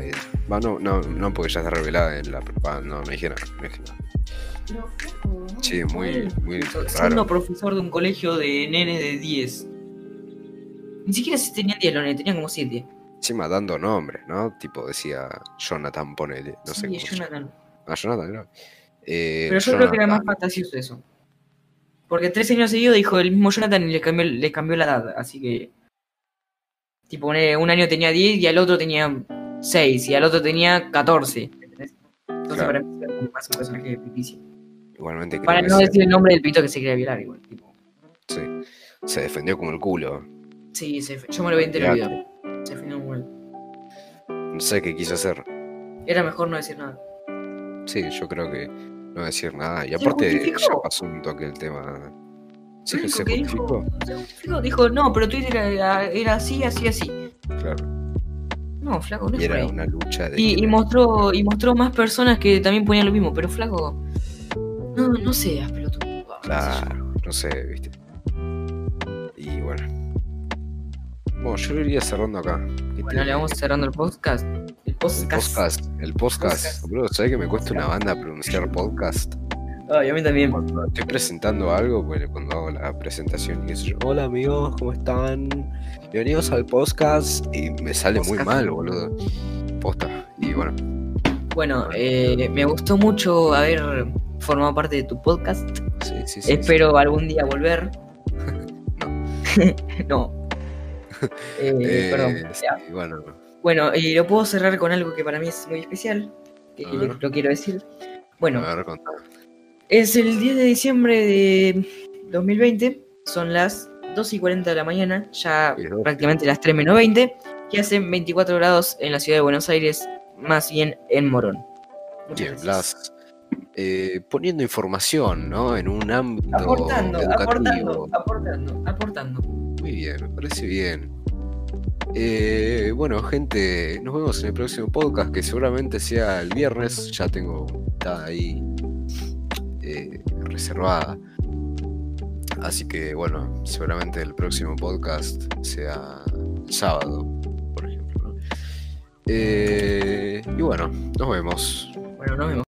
Va, no, no, no, porque ya está revelada en la propaganda. No, no dije nada. No dije nada. Sí, muy, muy Siendo raro. profesor de un colegio de nenes de 10. Ni siquiera si tenían 10 los nenes, tenían como 7. Encima dando nombres, ¿no? Tipo decía Jonathan, ponele. No sé sí, cómo. Jonathan. Ah, Jonathan, ¿no? Eh, Pero yo creo que era más Jonathan. fantasioso eso. Porque tres años seguidos dijo el mismo Jonathan y le cambió, le cambió la edad. Así que. Tipo, un año tenía 10 y al otro tenía 6 y al otro tenía 14. ¿entendés? Entonces Claro. para mí más un personaje ficticio. Igualmente Para no decir el nombre del pito que se quería violar igual. Tipo. sí, se defendió como el culo. Sí, se, yo me lo vi entero No sé qué quiso hacer. Era mejor no decir nada. Sí, yo creo que no decir nada. Y aparte ya pasó un toque el tema. Sí, que se justificó, Dijo, no, pero Twitter era, era así, así, así. Claro. No, flaco, no Y era una lucha de. Y, mostró y mostró más personas que también ponían lo mismo, pero flaco. No, no seas pelotudo. Claro, no sé, viste. Bueno, yo lo iría cerrando acá. ¿Qué Bueno, le vamos cerrando el podcast. El El podcast. podcast. El podcast. Podcast. Bro, ¿sabes que me cuesta una banda pronunciar podcast? Ay, a mí también. Cuando estoy presentando algo, pues, cuando hago la presentación y hola amigos, ¿cómo están? Bienvenidos al podcast. Y me sale muy Podcast. mal, boludo. Posta. Y bueno, Bueno, eh, me gustó mucho haber formado parte de tu podcast. sí, sí, sí. Espero algún día volver. no. Eh, Eh, perdón. sí, Ya. bueno, Bueno, y lo puedo cerrar con algo que para mí es muy especial. Que lo, quiero decir. Bueno, a ver, contá. es el 10 de diciembre de 2020. Son las 2 y 40 de la mañana. Ya prácticamente las 3 menos 20. Que hacen 24 grados en la ciudad de Buenos Aires. Más bien en Morón. Muchas Bien, gracias. Blas. eh, poniendo información, ¿no? En un ámbito Aportando, aportando, aportando, aportando. Muy bien, me parece bien. Eh, bueno, gente, nos vemos en el próximo podcast, que seguramente sea el viernes. Ya tengo está ahí eh, reservada. Así que, bueno, seguramente el próximo podcast sea sábado, por ejemplo. Eh, y bueno, nos vemos. Bueno, nos vemos.